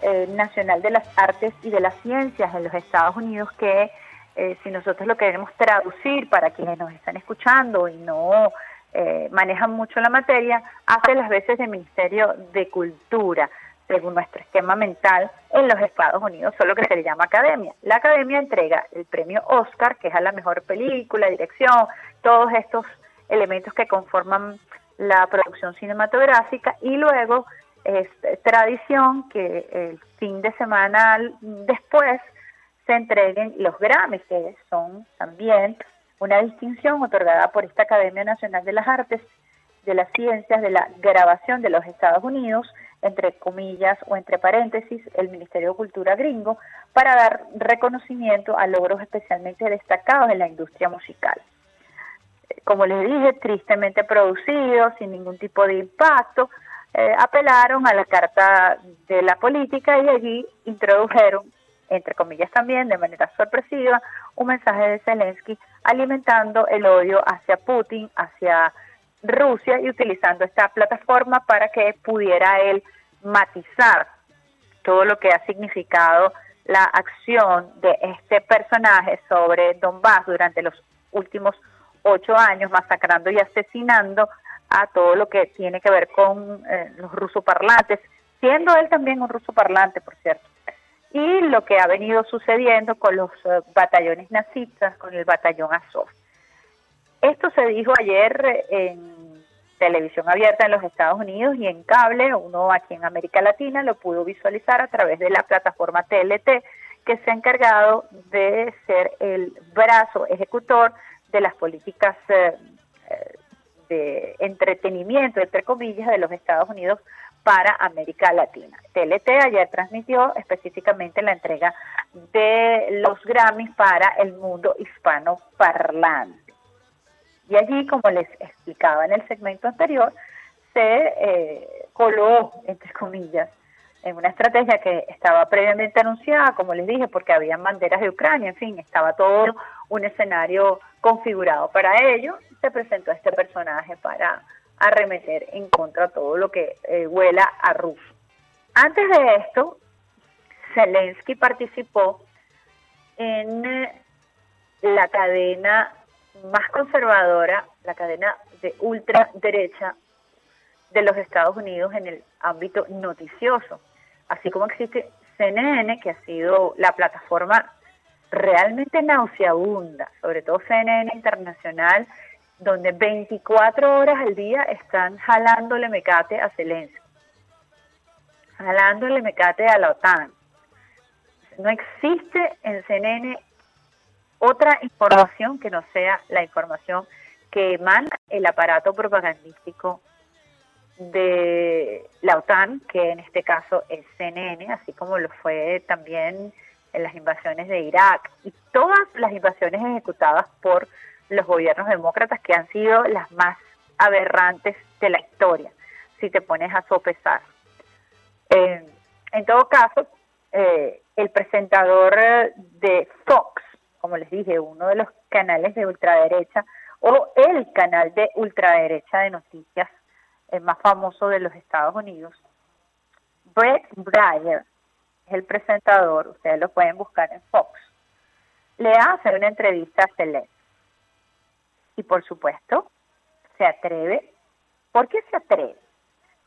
[SPEAKER 4] eh, Nacional de las Artes y de las Ciencias en los Estados Unidos, que eh, si nosotros lo queremos traducir para quienes nos están escuchando y no eh, manejan mucho la materia, hace las veces de Ministerio de Cultura, según nuestro esquema mental en los Estados Unidos, solo que se le llama academia. La academia entrega el premio Oscar, que es a la mejor película, dirección, todos estos elementos que conforman la producción cinematográfica y luego es tradición que el fin de semana después se entreguen los Grammys, que son también una distinción otorgada por esta Academia Nacional de las Artes, de las Ciencias, de la Grabación de los Estados Unidos, entre comillas o entre paréntesis, el Ministerio de Cultura gringo, para dar reconocimiento a logros especialmente destacados en la industria musical. Como les dije, tristemente producidos, sin ningún tipo de impacto, eh, apelaron a la Carta de la Política y allí introdujeron entre comillas también, de manera sorpresiva, un mensaje de Zelensky alimentando el odio hacia Putin, hacia Rusia y utilizando esta plataforma para que pudiera él matizar todo lo que ha significado la acción de este personaje sobre Donbass durante los últimos ocho años, masacrando y asesinando a todo lo que tiene que ver con eh, los rusoparlantes, siendo él también un ruso parlante, por cierto. Y lo que ha venido sucediendo con los eh, batallones nazistas, con el batallón Azov. Esto se dijo ayer en televisión abierta en los Estados Unidos y en cable, uno aquí en América Latina lo pudo visualizar a través de la plataforma TLT, que se ha encargado de ser el brazo ejecutor de las políticas eh, eh, de entretenimiento, entre comillas, de los Estados Unidos para América Latina. TLT ayer transmitió específicamente la entrega de los Grammys para el mundo hispano parlante. Y allí, como les explicaba en el segmento anterior, se eh, coló, entre comillas, en una estrategia que estaba previamente anunciada, como les dije, porque habían banderas de Ucrania, en fin, estaba todo un escenario configurado para ello. Se presentó este personaje para arremeter en contra todo lo que eh, huela a ruso. Antes de esto, Zelensky participó en eh, la cadena más conservadora, la cadena de ultraderecha de los Estados Unidos en el ámbito noticioso. Así como existe CNN, que ha sido la plataforma realmente nauseabunda, sobre todo CNN Internacional, donde 24 horas al día están jalándole mecate a Zelensky, jalándole mecate a la OTAN. No existe en CNN otra información que no sea la información que emana el aparato propagandístico de la OTAN, que en este caso es CNN, así como lo fue también en las invasiones de Irak y todas las invasiones ejecutadas por los gobiernos demócratas que han sido las más aberrantes de la historia, si te pones a sopesar. Eh, en todo caso, eh, el presentador de Fox como les dije, uno de los canales de ultraderecha o el canal de ultraderecha de noticias el más famoso de los Estados Unidos. Brett Breyer es el presentador, ustedes lo pueden buscar en Fox. Le hace una entrevista a Celeste. Y por supuesto, se atreve. ¿Por qué se atreve?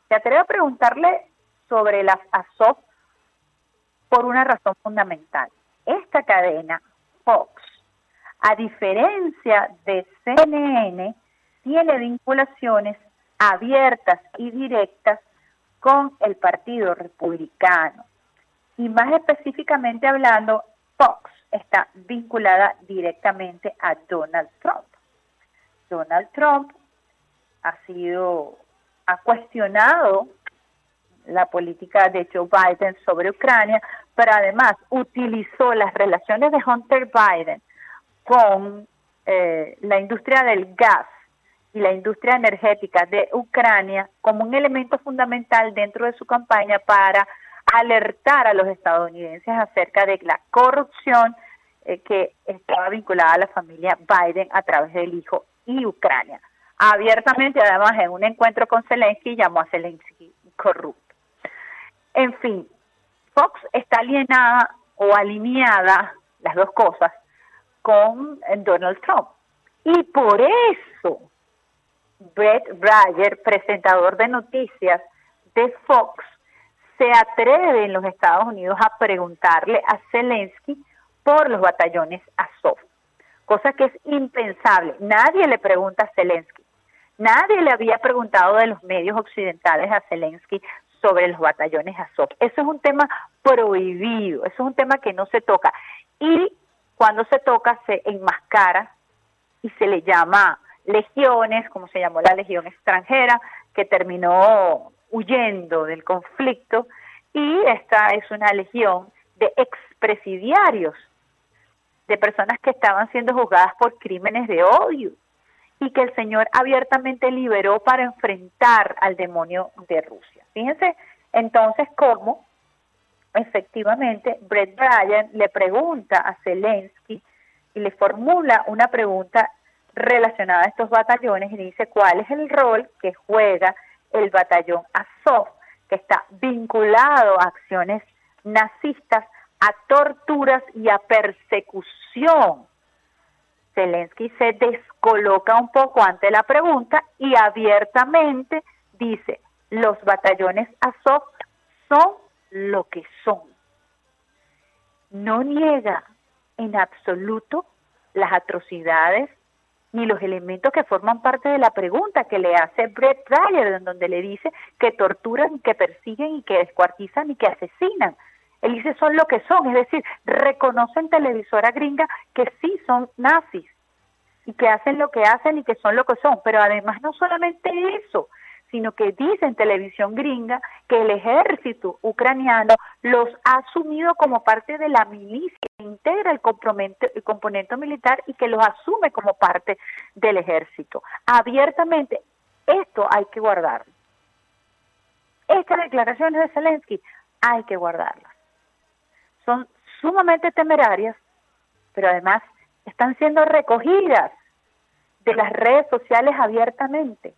[SPEAKER 4] Se atreve a preguntarle sobre las Azov por una razón fundamental. Esta cadena Fox, a diferencia de CNN, tiene vinculaciones abiertas y directas con el Partido Republicano. Y más específicamente hablando, Fox está vinculada directamente a Donald Trump. Donald Trump ha sido, ha cuestionado la política de Joe Biden sobre Ucrania, pero además utilizó las relaciones de Hunter Biden con eh, la industria del gas y la industria energética de Ucrania como un elemento fundamental dentro de su campaña para alertar a los estadounidenses acerca de la corrupción eh, que estaba vinculada a la familia Biden a través del hijo y Ucrania. Abiertamente, además, en un encuentro con Zelensky, llamó a Zelensky corrupto. En fin, Fox está alienada o alineada, las dos cosas, con Donald Trump. Y por eso Brett Breyer, presentador de noticias de Fox, se atreve en los Estados Unidos a preguntarle a Zelensky por los batallones Azov, cosa que es impensable. Nadie le pregunta a Zelensky. Nadie le había preguntado de los medios occidentales a Zelensky sobre los batallones Azov. Eso es un tema prohibido, eso es un tema que no se toca. Y cuando se toca se enmascara y se le llama legiones, como se llamó la legión extranjera, que terminó huyendo del conflicto, y esta es una legión de expresidiarios, de personas que estaban siendo juzgadas por crímenes de odio y que el Señor abiertamente liberó para enfrentar al demonio de Rusia. Fíjense entonces cómo efectivamente Brett Bryan le pregunta a Zelensky y le formula una pregunta relacionada a estos batallones y dice cuál es el rol que juega el batallón Azov que está vinculado a acciones nazistas, a torturas y a persecución. Zelensky se descoloca un poco ante la pregunta y abiertamente dice, los batallones Azov son lo que son. No niega en absoluto las atrocidades ni los elementos que forman parte de la pregunta que le hace Brett Dyer, en donde le dice que torturan, que persiguen y que descuartizan y que asesinan. Él dice son lo que son, es decir, reconocen televisora gringa que sí son nazis y que hacen lo que hacen y que son lo que son, pero además no solamente eso, sino que dice en televisión gringa que el ejército ucraniano los ha asumido como parte de la milicia, que integra el, el componente militar y que los asume como parte del ejército. Abiertamente, esto hay que guardarlo. Estas declaraciones de Zelensky hay que guardarlas. Son sumamente temerarias, pero además están siendo recogidas de las redes sociales abiertamente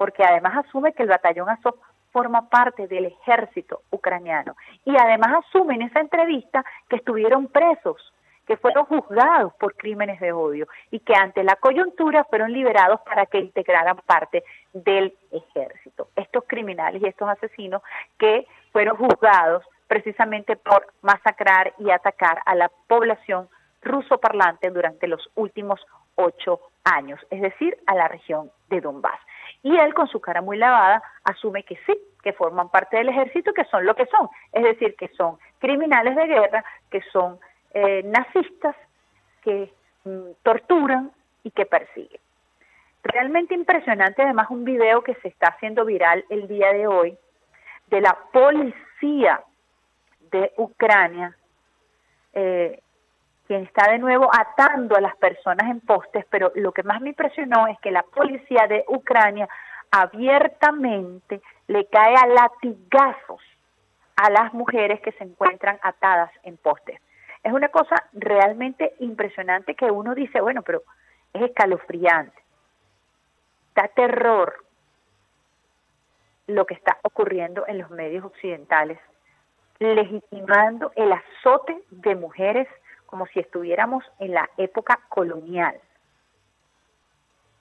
[SPEAKER 4] porque además asume que el batallón Azov forma parte del ejército ucraniano y además asume en esa entrevista que estuvieron presos, que fueron juzgados por crímenes de odio y que ante la coyuntura fueron liberados para que integraran parte del ejército. Estos criminales y estos asesinos que fueron juzgados precisamente por masacrar y atacar a la población ruso parlante durante los últimos ocho años, es decir, a la región de Donbass. Y él, con su cara muy lavada, asume que sí, que forman parte del ejército, que son lo que son, es decir, que son criminales de guerra, que son eh, nazistas, que mm, torturan y que persiguen. Realmente impresionante además un video que se está haciendo viral el día de hoy de la policía de Ucrania, eh, quien está de nuevo atando a las personas en postes, pero lo que más me impresionó es que la policía de Ucrania abiertamente le cae a latigazos a las mujeres que se encuentran atadas en postes. Es una cosa realmente impresionante que uno dice, bueno, pero es escalofriante. Da terror lo que está ocurriendo en los medios occidentales, legitimando el azote de mujeres como si estuviéramos en la época colonial.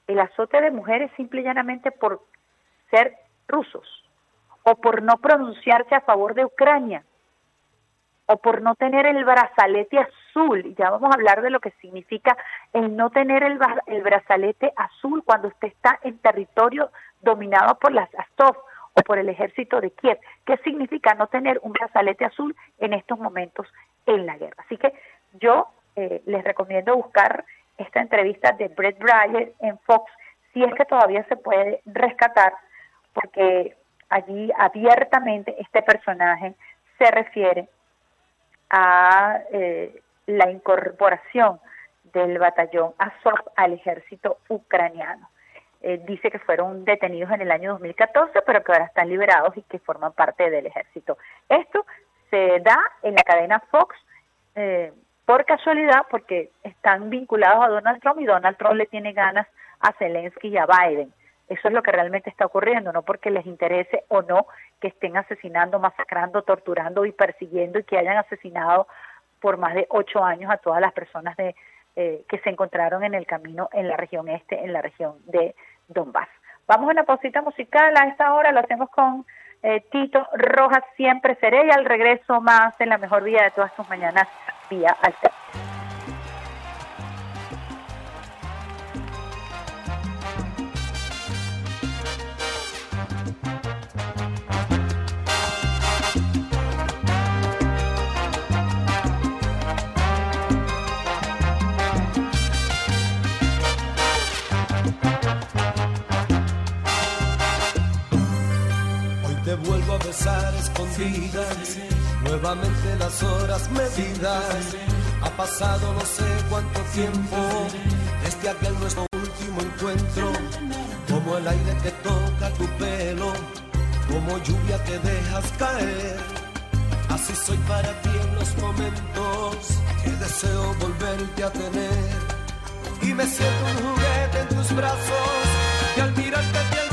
[SPEAKER 4] El azote de mujeres simple y llanamente por ser rusos o por no pronunciarse a favor de Ucrania o por no tener el brazalete azul. Y ya vamos a hablar de lo que significa el no tener el, el brazalete azul cuando usted está en territorio dominado por las Azov o por el ejército de Kiev. ¿Qué significa no tener un brazalete azul en estos momentos en la guerra? Así que yo eh, les recomiendo buscar esta entrevista de Brett Breyer en Fox, si es que todavía se puede rescatar, porque allí abiertamente este personaje se refiere a eh, la incorporación del batallón Azov al ejército ucraniano. Eh, dice que fueron detenidos en el año 2014, pero que ahora están liberados y que forman parte del ejército. Esto se da en la cadena Fox por casualidad porque están vinculados a Donald Trump y Donald Trump le tiene ganas a Zelensky y a Biden. Eso es lo que realmente está ocurriendo, no porque les interese o no que estén asesinando, masacrando, torturando y persiguiendo y que hayan asesinado por más de ocho años a todas las personas de, eh, que se encontraron en el camino en la región este, en la región de Donbass. Vamos a una pausita musical a esta hora, lo hacemos con eh, Tito Rojas, siempre seré y al regreso más en la mejor vida de todas tus mañanas vía alta.
[SPEAKER 13] Te vuelvo a besar escondidas Nuevamente las horas medidas. Ha pasado no sé cuánto tiempo desde aquel nuestro último encuentro. Como el aire que toca tu pelo, como lluvia que dejas caer. Así soy para ti en los momentos que deseo volverte a tener. Y me siento un juguete en tus brazos y al mirarte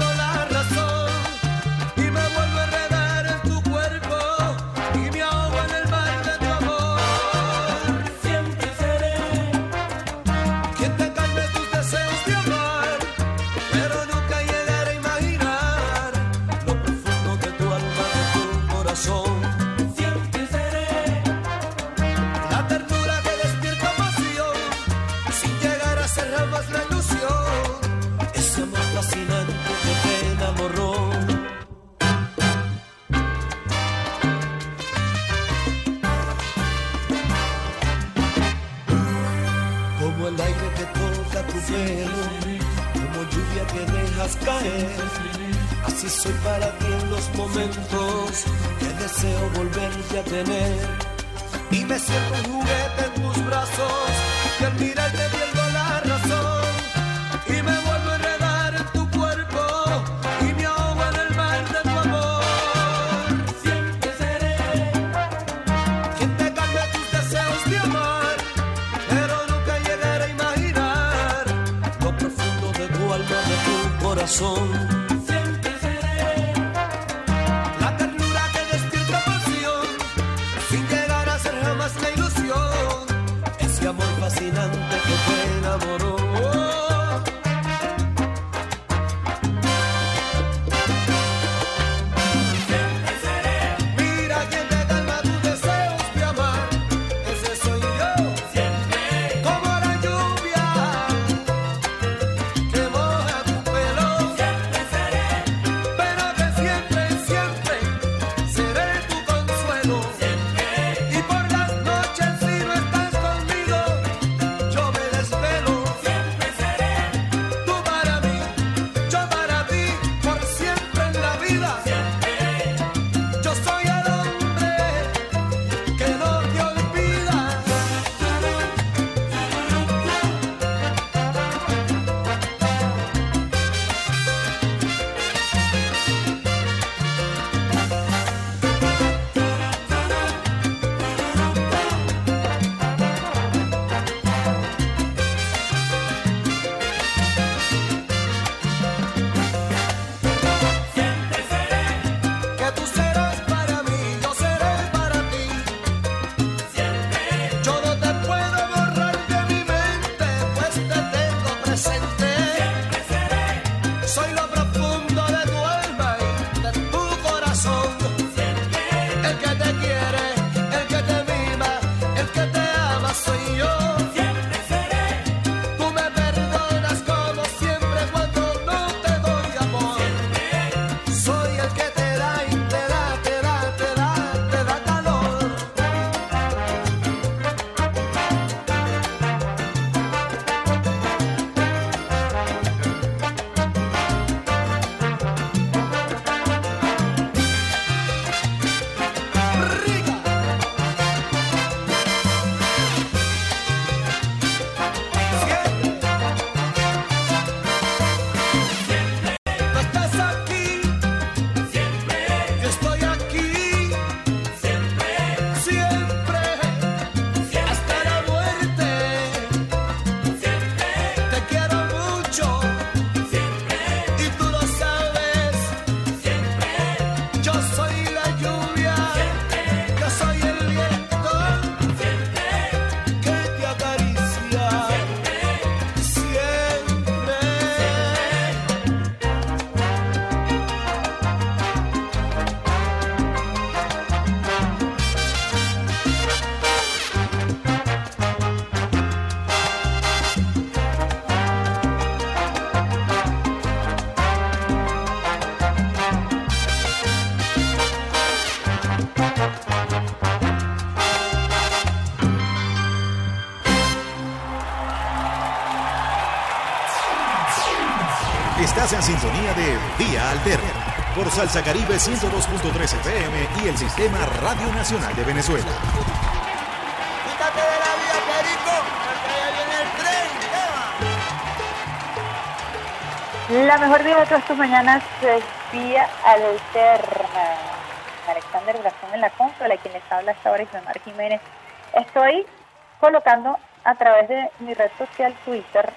[SPEAKER 2] Salsa Caribe 102.3 FM y el Sistema Radio Nacional de Venezuela.
[SPEAKER 3] Quítate de la vida, Perico.
[SPEAKER 4] La mejor vida de todas tus mañanas se espía al alterna. Alexander Brazón en la consola, quien les habla hasta ahora es Mar Jiménez. Estoy colocando a través de mi red social Twitter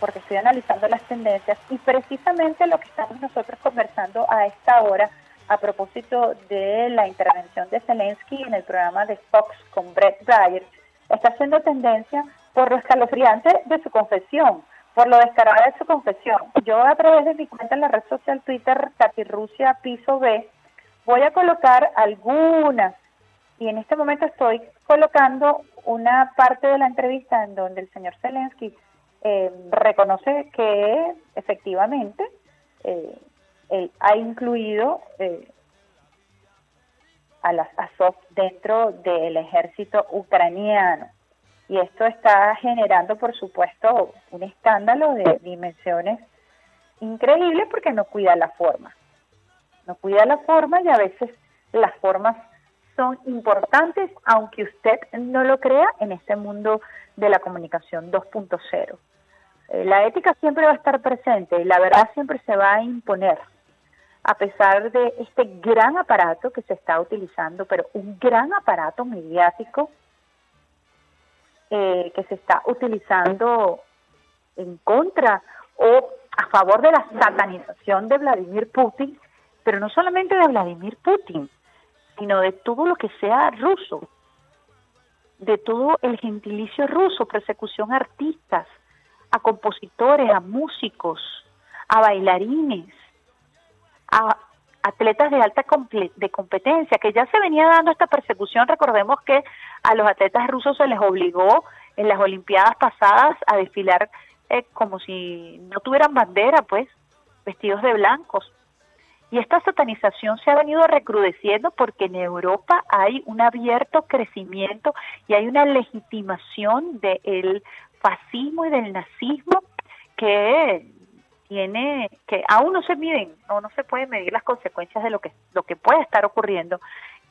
[SPEAKER 4] porque estoy analizando las tendencias y precisamente lo que estamos nosotros conversando a esta hora a propósito de la intervención de Zelensky en el programa de Fox con Brett Breyer, está haciendo tendencia por lo escalofriante de su confesión, por lo descarada de su confesión. Yo a través de mi cuenta en la red social Twitter, Tapirrusia Piso B, voy a colocar algunas, y en este momento estoy colocando una parte de la entrevista en donde el señor Zelensky eh, reconoce que efectivamente eh, él ha incluido eh, a las Azov dentro del ejército ucraniano. Y esto está generando, por supuesto, un escándalo de dimensiones increíbles porque no cuida la forma. No cuida la forma y a veces las formas son importantes, aunque usted no lo crea, en este mundo de la comunicación 2.0. Eh, la ética siempre va a estar presente y la verdad siempre se va a imponer, a pesar de este gran aparato que se está utilizando, pero un gran aparato mediático eh, que se está utilizando en contra o a favor de la satanización de Vladimir Putin, pero no solamente de Vladimir Putin, sino de todo lo que sea ruso, de todo el gentilicio ruso, persecución artistas, a compositores, a músicos, a bailarines, a atletas de alta de competencia, que ya se venía dando esta persecución. Recordemos que a los atletas rusos se les obligó en las Olimpiadas pasadas a desfilar eh, como si no tuvieran bandera, pues, vestidos de blancos. Y esta satanización se ha venido recrudeciendo porque en Europa hay un abierto crecimiento y hay una legitimación del fascismo y del nazismo que tiene que aún no se miden o no se pueden medir las consecuencias de lo que lo que puede estar ocurriendo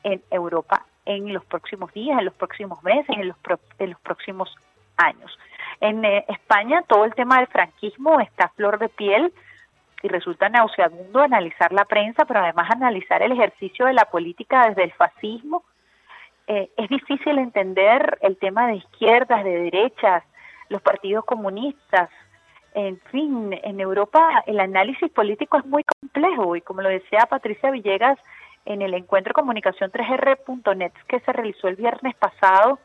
[SPEAKER 4] en Europa en los próximos días, en los próximos meses, en los en los próximos años. En eh, España todo el tema del franquismo está a flor de piel y resulta nauseabundo analizar la prensa, pero además analizar el ejercicio de la política desde el fascismo. Eh, es difícil entender el tema de izquierdas, de derechas, los partidos comunistas, en fin, en Europa el análisis político es muy complejo y como lo decía Patricia Villegas en el encuentro comunicación 3R.net que se realizó el viernes pasado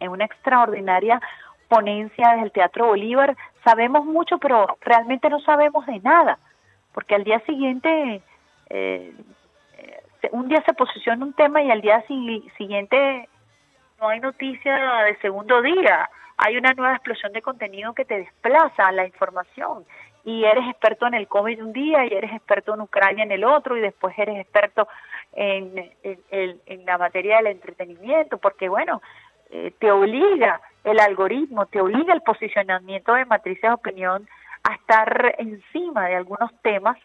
[SPEAKER 4] en una extraordinaria ponencia desde el Teatro Bolívar, sabemos mucho, pero realmente no sabemos de nada, porque al día siguiente, eh, un día se posiciona un tema y al día siguiente no hay noticia de segundo día hay una nueva explosión de contenido que te desplaza la información. Y eres experto en el COVID un día y eres experto en Ucrania en el otro y después eres experto en, en, la materia del entretenimiento, porque bueno, eh, te obliga el algoritmo, te obliga el posicionamiento de matrices de opinión a estar encima de algunos temas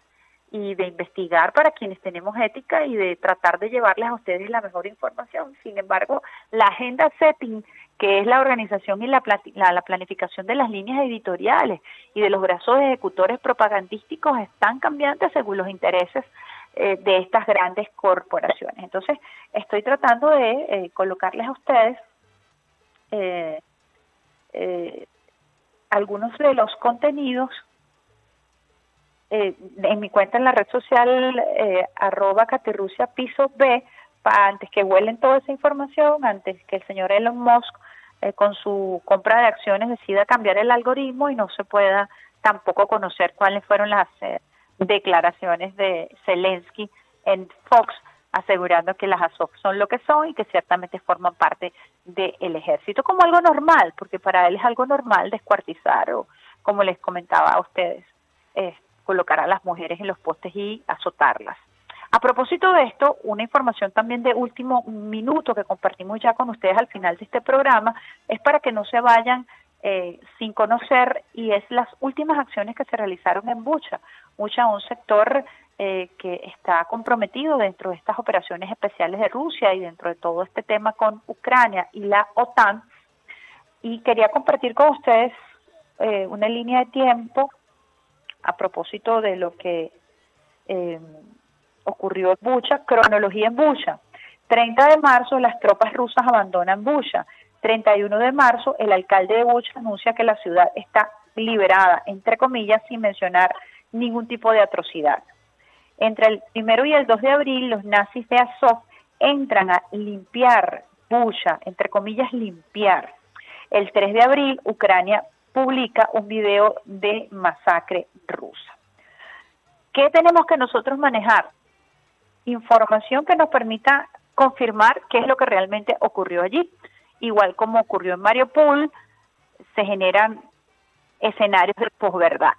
[SPEAKER 4] y de investigar para quienes tenemos ética y de tratar de llevarles a ustedes la mejor información. Sin embargo, la agenda setting que es la organización y la, la, planificación de las líneas editoriales y de los brazos ejecutores propagandísticos están cambiantes según los intereses eh, de estas grandes corporaciones. Entonces, estoy tratando de eh, colocarles a ustedes eh, algunos de los contenidos en mi cuenta en la red social arroba caterrucia piso B antes que huelen toda esa información, antes que el señor Elon Musk eh, con su compra de acciones decida cambiar el algoritmo y no se pueda tampoco conocer cuáles fueron las eh, declaraciones de Zelensky en Fox asegurando que las Azov son lo que son y que ciertamente forman parte del ejército como algo normal, porque para él es algo normal descuartizar o, como les comentaba a ustedes, eh, colocar a las mujeres en los postes y azotarlas. A propósito de esto, una información también de último minuto que compartimos ya con ustedes al final de este programa es para que no se vayan eh, sin conocer y es las últimas acciones que se realizaron en Bucha. Bucha, un sector eh, que está comprometido dentro de estas operaciones especiales de Rusia y dentro de todo este tema con Ucrania y la OTAN. Y quería compartir con ustedes eh, una línea de tiempo a propósito de lo que ocurrió en Bucha, cronología en Bucha. 30 de marzo las tropas rusas abandonan Bucha. 31 de marzo el alcalde de Bucha anuncia que la ciudad está liberada, entre comillas, sin mencionar ningún tipo de atrocidad. Entre el primero y el 2 de abril los nazis de Azov entran a limpiar Bucha, entre comillas, limpiar. El 3 de abril Ucrania publica un video de masacre rusa. ¿Qué tenemos que nosotros manejar? información que nos permita confirmar qué es lo que realmente ocurrió allí. Igual como ocurrió en Mariupol, se generan escenarios de posverdad.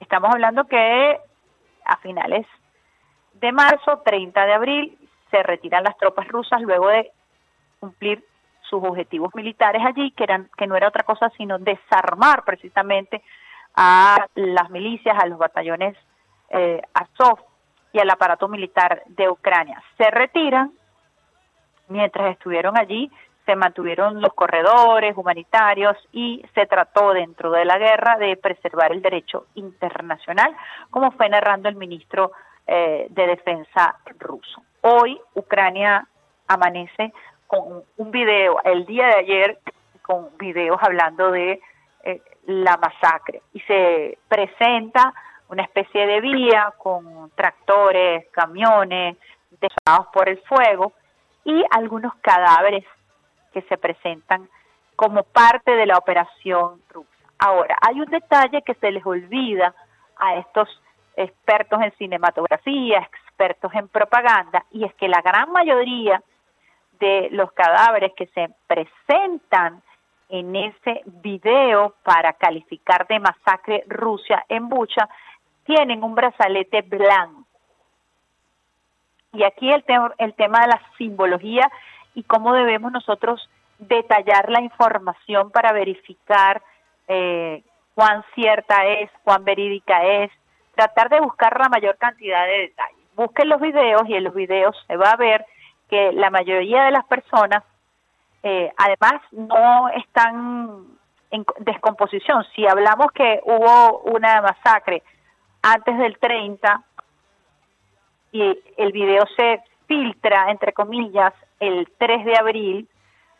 [SPEAKER 4] Estamos hablando que a finales de marzo, 30 de abril, se retiran las tropas rusas luego de cumplir sus objetivos militares allí, que eran que no era otra cosa sino desarmar precisamente a las milicias, a los batallones eh, Azov y al aparato militar de Ucrania. Se retiran, mientras estuvieron allí, se mantuvieron los corredores humanitarios y se trató dentro de la guerra de preservar el derecho internacional, como fue narrando el ministro eh, de Defensa ruso. Hoy Ucrania amanece con un video, el día de ayer, con videos hablando de eh, la masacre y se presenta una especie de vía con tractores, camiones desolados por el fuego y algunos cadáveres que se presentan como parte de la operación rusa. Ahora, hay un detalle que se les olvida a estos expertos en cinematografía, expertos en propaganda, y es que la gran mayoría de los cadáveres que se presentan en ese video para calificar de masacre Rusia en Bucha tienen un brazalete blanco. Y aquí el, el tema de la simbología y cómo debemos nosotros detallar la información para verificar eh, cuán cierta es, cuán verídica es, tratar de buscar la mayor cantidad de detalles. Busquen los videos y en los videos se va a ver que la mayoría de las personas eh, además no están en descomposición. Si hablamos que hubo una masacre antes del 30 y el video se filtra, entre comillas, el 3 de abril,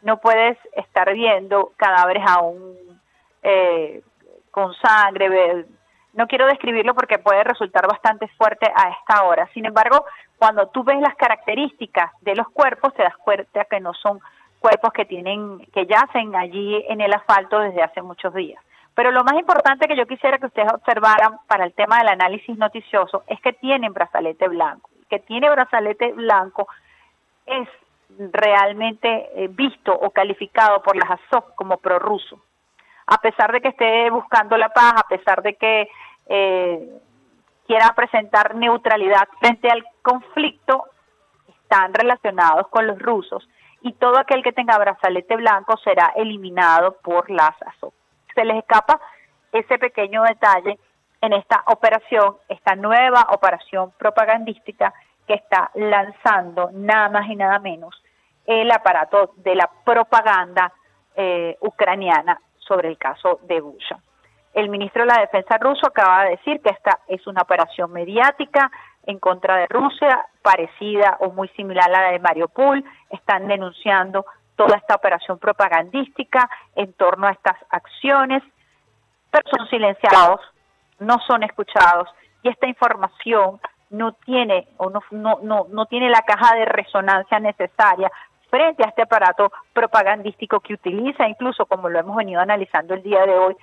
[SPEAKER 4] no puedes estar viendo cadáveres aún eh, con sangre. No quiero describirlo porque puede resultar bastante fuerte a esta hora. Sin embargo, cuando tú ves las características de los cuerpos, te das cuenta que no son cuerpos que tienen, que yacen allí en el asfalto desde hace muchos días. Pero lo más importante que yo quisiera que ustedes observaran para el tema del análisis noticioso es que tienen brazalete blanco. Que tiene brazalete blanco es realmente eh, visto o calificado por las ASOC como prorruso. A pesar de que esté buscando la paz, a pesar de que eh, quiera presentar neutralidad frente al conflicto, están relacionados con los rusos y todo aquel que tenga brazalete blanco será eliminado por las ASOC. Se les escapa ese pequeño detalle en esta operación, esta nueva operación propagandística que está lanzando nada más y nada menos el aparato de la propaganda eh, ucraniana sobre el caso de Bucha. El ministro de la Defensa ruso acaba de decir que esta es una operación mediática en contra de Rusia, parecida o muy similar a la de Mariupol. Están denunciando toda esta operación propagandística en torno a estas acciones, pero son silenciados, no son escuchados y esta información no tiene o no, no, no, no tiene la caja de resonancia necesaria frente a este aparato propagandístico que utiliza, incluso como lo hemos venido analizando el día de hoy,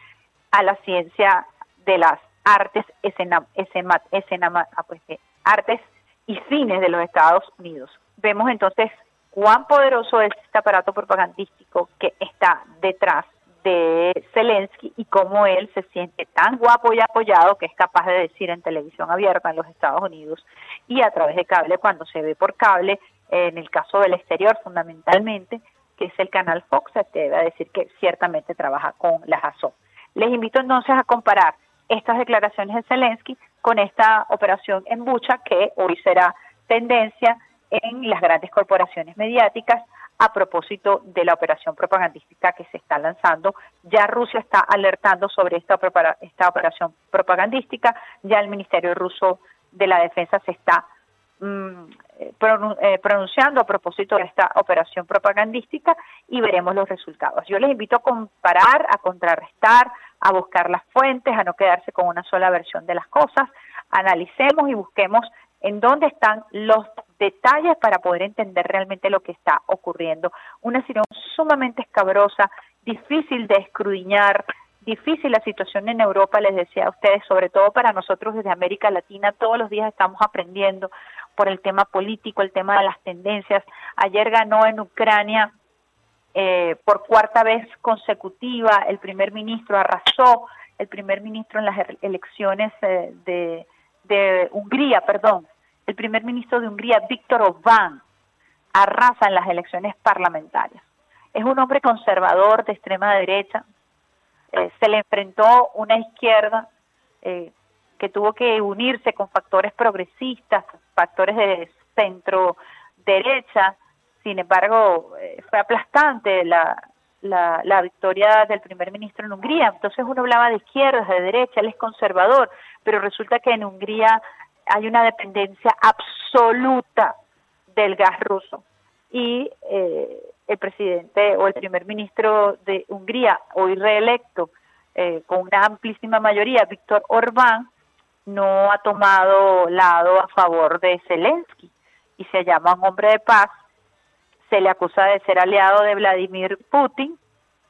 [SPEAKER 4] a la ciencia de las artes, escena, ah, pues, artes y cines de los Estados Unidos. Vemos entonces cuán poderoso es este aparato propagandístico que está detrás de Zelensky y cómo él se siente tan guapo y apoyado que es capaz de decir en televisión abierta en los Estados Unidos y a través de cable cuando se ve por cable en el caso del exterior fundamentalmente, que es el canal Fox, te debe decir que ciertamente trabaja con las ASO. Les invito entonces a comparar estas declaraciones de Zelensky con esta operación en Bucha, que hoy será tendencia en las grandes corporaciones mediáticas a propósito de la operación propagandística que se está lanzando. Ya Rusia está alertando sobre esta, esta operación propagandística, ya el Ministerio Ruso de la Defensa se está Mm, pronunciando a propósito de esta operación propagandística y veremos los resultados. Yo les invito a comparar, a contrarrestar, a buscar las fuentes, a no quedarse con una sola versión de las cosas, analicemos y busquemos en dónde están los detalles para poder entender realmente lo que está ocurriendo. Una situación sumamente escabrosa, difícil de escrudiñar, difícil la situación en Europa, les decía a ustedes, sobre todo para nosotros desde América Latina, todos los días estamos aprendiendo por el tema político, el tema de las tendencias. Ayer ganó en Ucrania eh, por cuarta vez consecutiva, el primer ministro arrasó, el primer ministro en las elecciones eh, de, de Hungría, perdón, el primer ministro de Hungría, Víctor Orbán, arrasa en las elecciones parlamentarias. Es un hombre conservador de extrema derecha. Eh, se le enfrentó una izquierda eh, que tuvo que unirse con factores progresistas, factores de centro derecha. Sin embargo, eh, fue aplastante la, la, la, victoria del primer ministro en Hungría. Entonces uno hablaba de izquierdas, de derecha, él es conservador, pero resulta que en Hungría hay una dependencia absoluta del gas ruso. Y eh, el presidente o el primer ministro de Hungría, hoy reelecto, eh, con una amplísima mayoría, Víctor Orbán, no ha tomado lado a favor de Zelensky y se llama un hombre de paz. Se le acusa de ser aliado de Vladimir Putin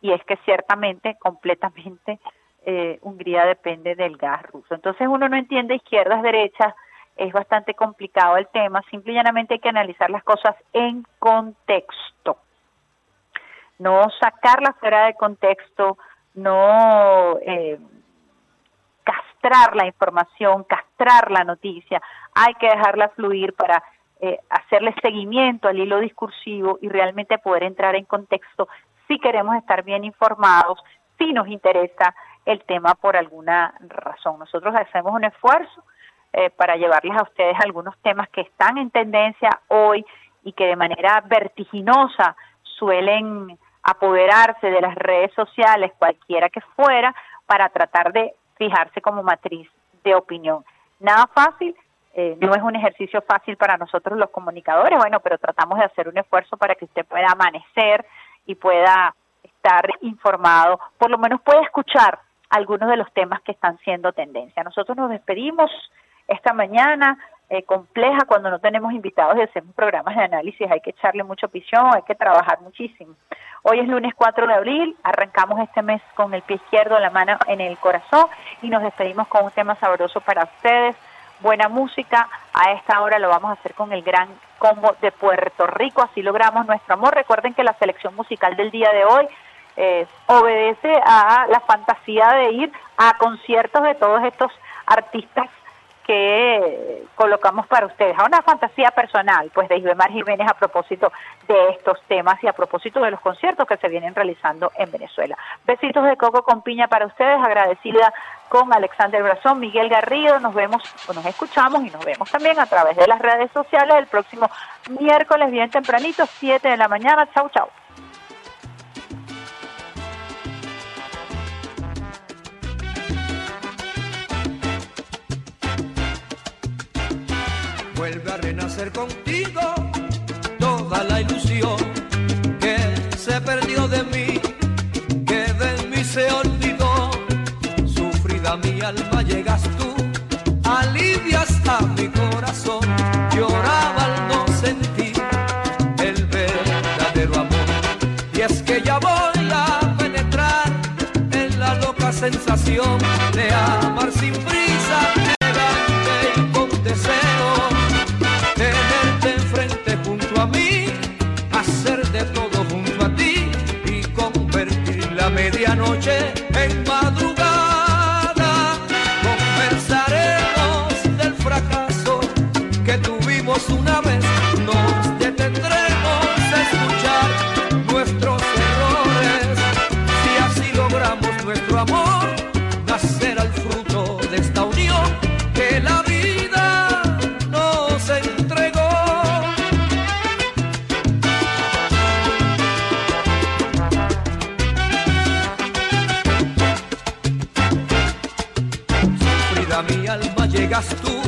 [SPEAKER 4] y es que ciertamente, completamente, eh, Hungría depende del gas ruso. Entonces uno no entiende izquierdas, derechas, es bastante complicado el tema, simple y llanamente hay que analizar las cosas en contexto. No sacarlas fuera de contexto, no eh, castrar la información, castrar la noticia, hay que dejarla fluir para eh, hacerle seguimiento al hilo discursivo y realmente poder entrar en contexto si queremos estar bien informados, si nos interesa el tema por alguna razón. Nosotros hacemos un esfuerzo eh, para llevarles a ustedes algunos temas que están en tendencia hoy y que de manera vertiginosa suelen apoderarse de las redes sociales, cualquiera que fuera, para tratar de fijarse como matriz de opinión. Nada fácil, eh, no es un ejercicio fácil para nosotros los comunicadores, bueno, pero tratamos de hacer un esfuerzo para que usted pueda amanecer y pueda estar informado, por lo menos pueda escuchar algunos de los temas que están siendo tendencia. Nosotros nos despedimos esta mañana, eh, compleja cuando no tenemos invitados y hacemos programas de análisis, hay que echarle mucha visión, hay que trabajar muchísimo. Hoy es lunes 4 de abril, arrancamos este mes con el pie izquierdo, la mano en el corazón y nos despedimos con un tema sabroso para ustedes, buena música, a esta hora lo vamos a hacer con el gran combo de Puerto Rico, así logramos nuestro amor. Recuerden que la selección musical del día de hoy eh, obedece a la fantasía de ir a conciertos de todos estos artistas que colocamos para ustedes. A una fantasía personal, pues de Isbemar Jiménez a propósito de estos temas y a propósito de los conciertos que se vienen realizando en Venezuela. Besitos de coco con piña para ustedes, agradecida con Alexander Brazón, Miguel Garrido, nos vemos, o nos escuchamos y nos vemos también a través de las redes sociales el próximo miércoles bien tempranito, 7 de la mañana. Chau, chau.
[SPEAKER 12] Vuelve a renacer contigo toda la ilusión que se perdió de mí, que de mí se olvidó. Sufrida mi alma llegas tú, alivias a mi corazón, lloraba al no sentir el verdadero amor. Y es que ya voy a penetrar en la loca sensación de amar sin tú,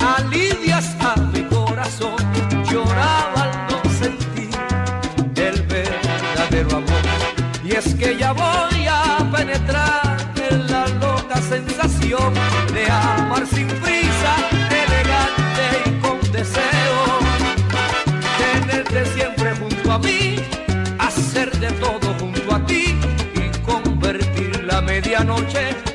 [SPEAKER 12] alivias a mi corazón. Lloraba al no sentir el verdadero amor. Y es que ya voy a penetrar en la loca sensación de amar sin prisa, elegante y con deseo. Tenerte siempre junto a mí, hacer de todo junto a ti y convertir la medianoche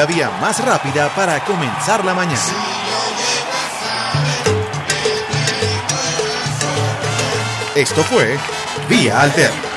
[SPEAKER 12] la vía más rápida para comenzar la mañana. Esto fue Vía Alterna.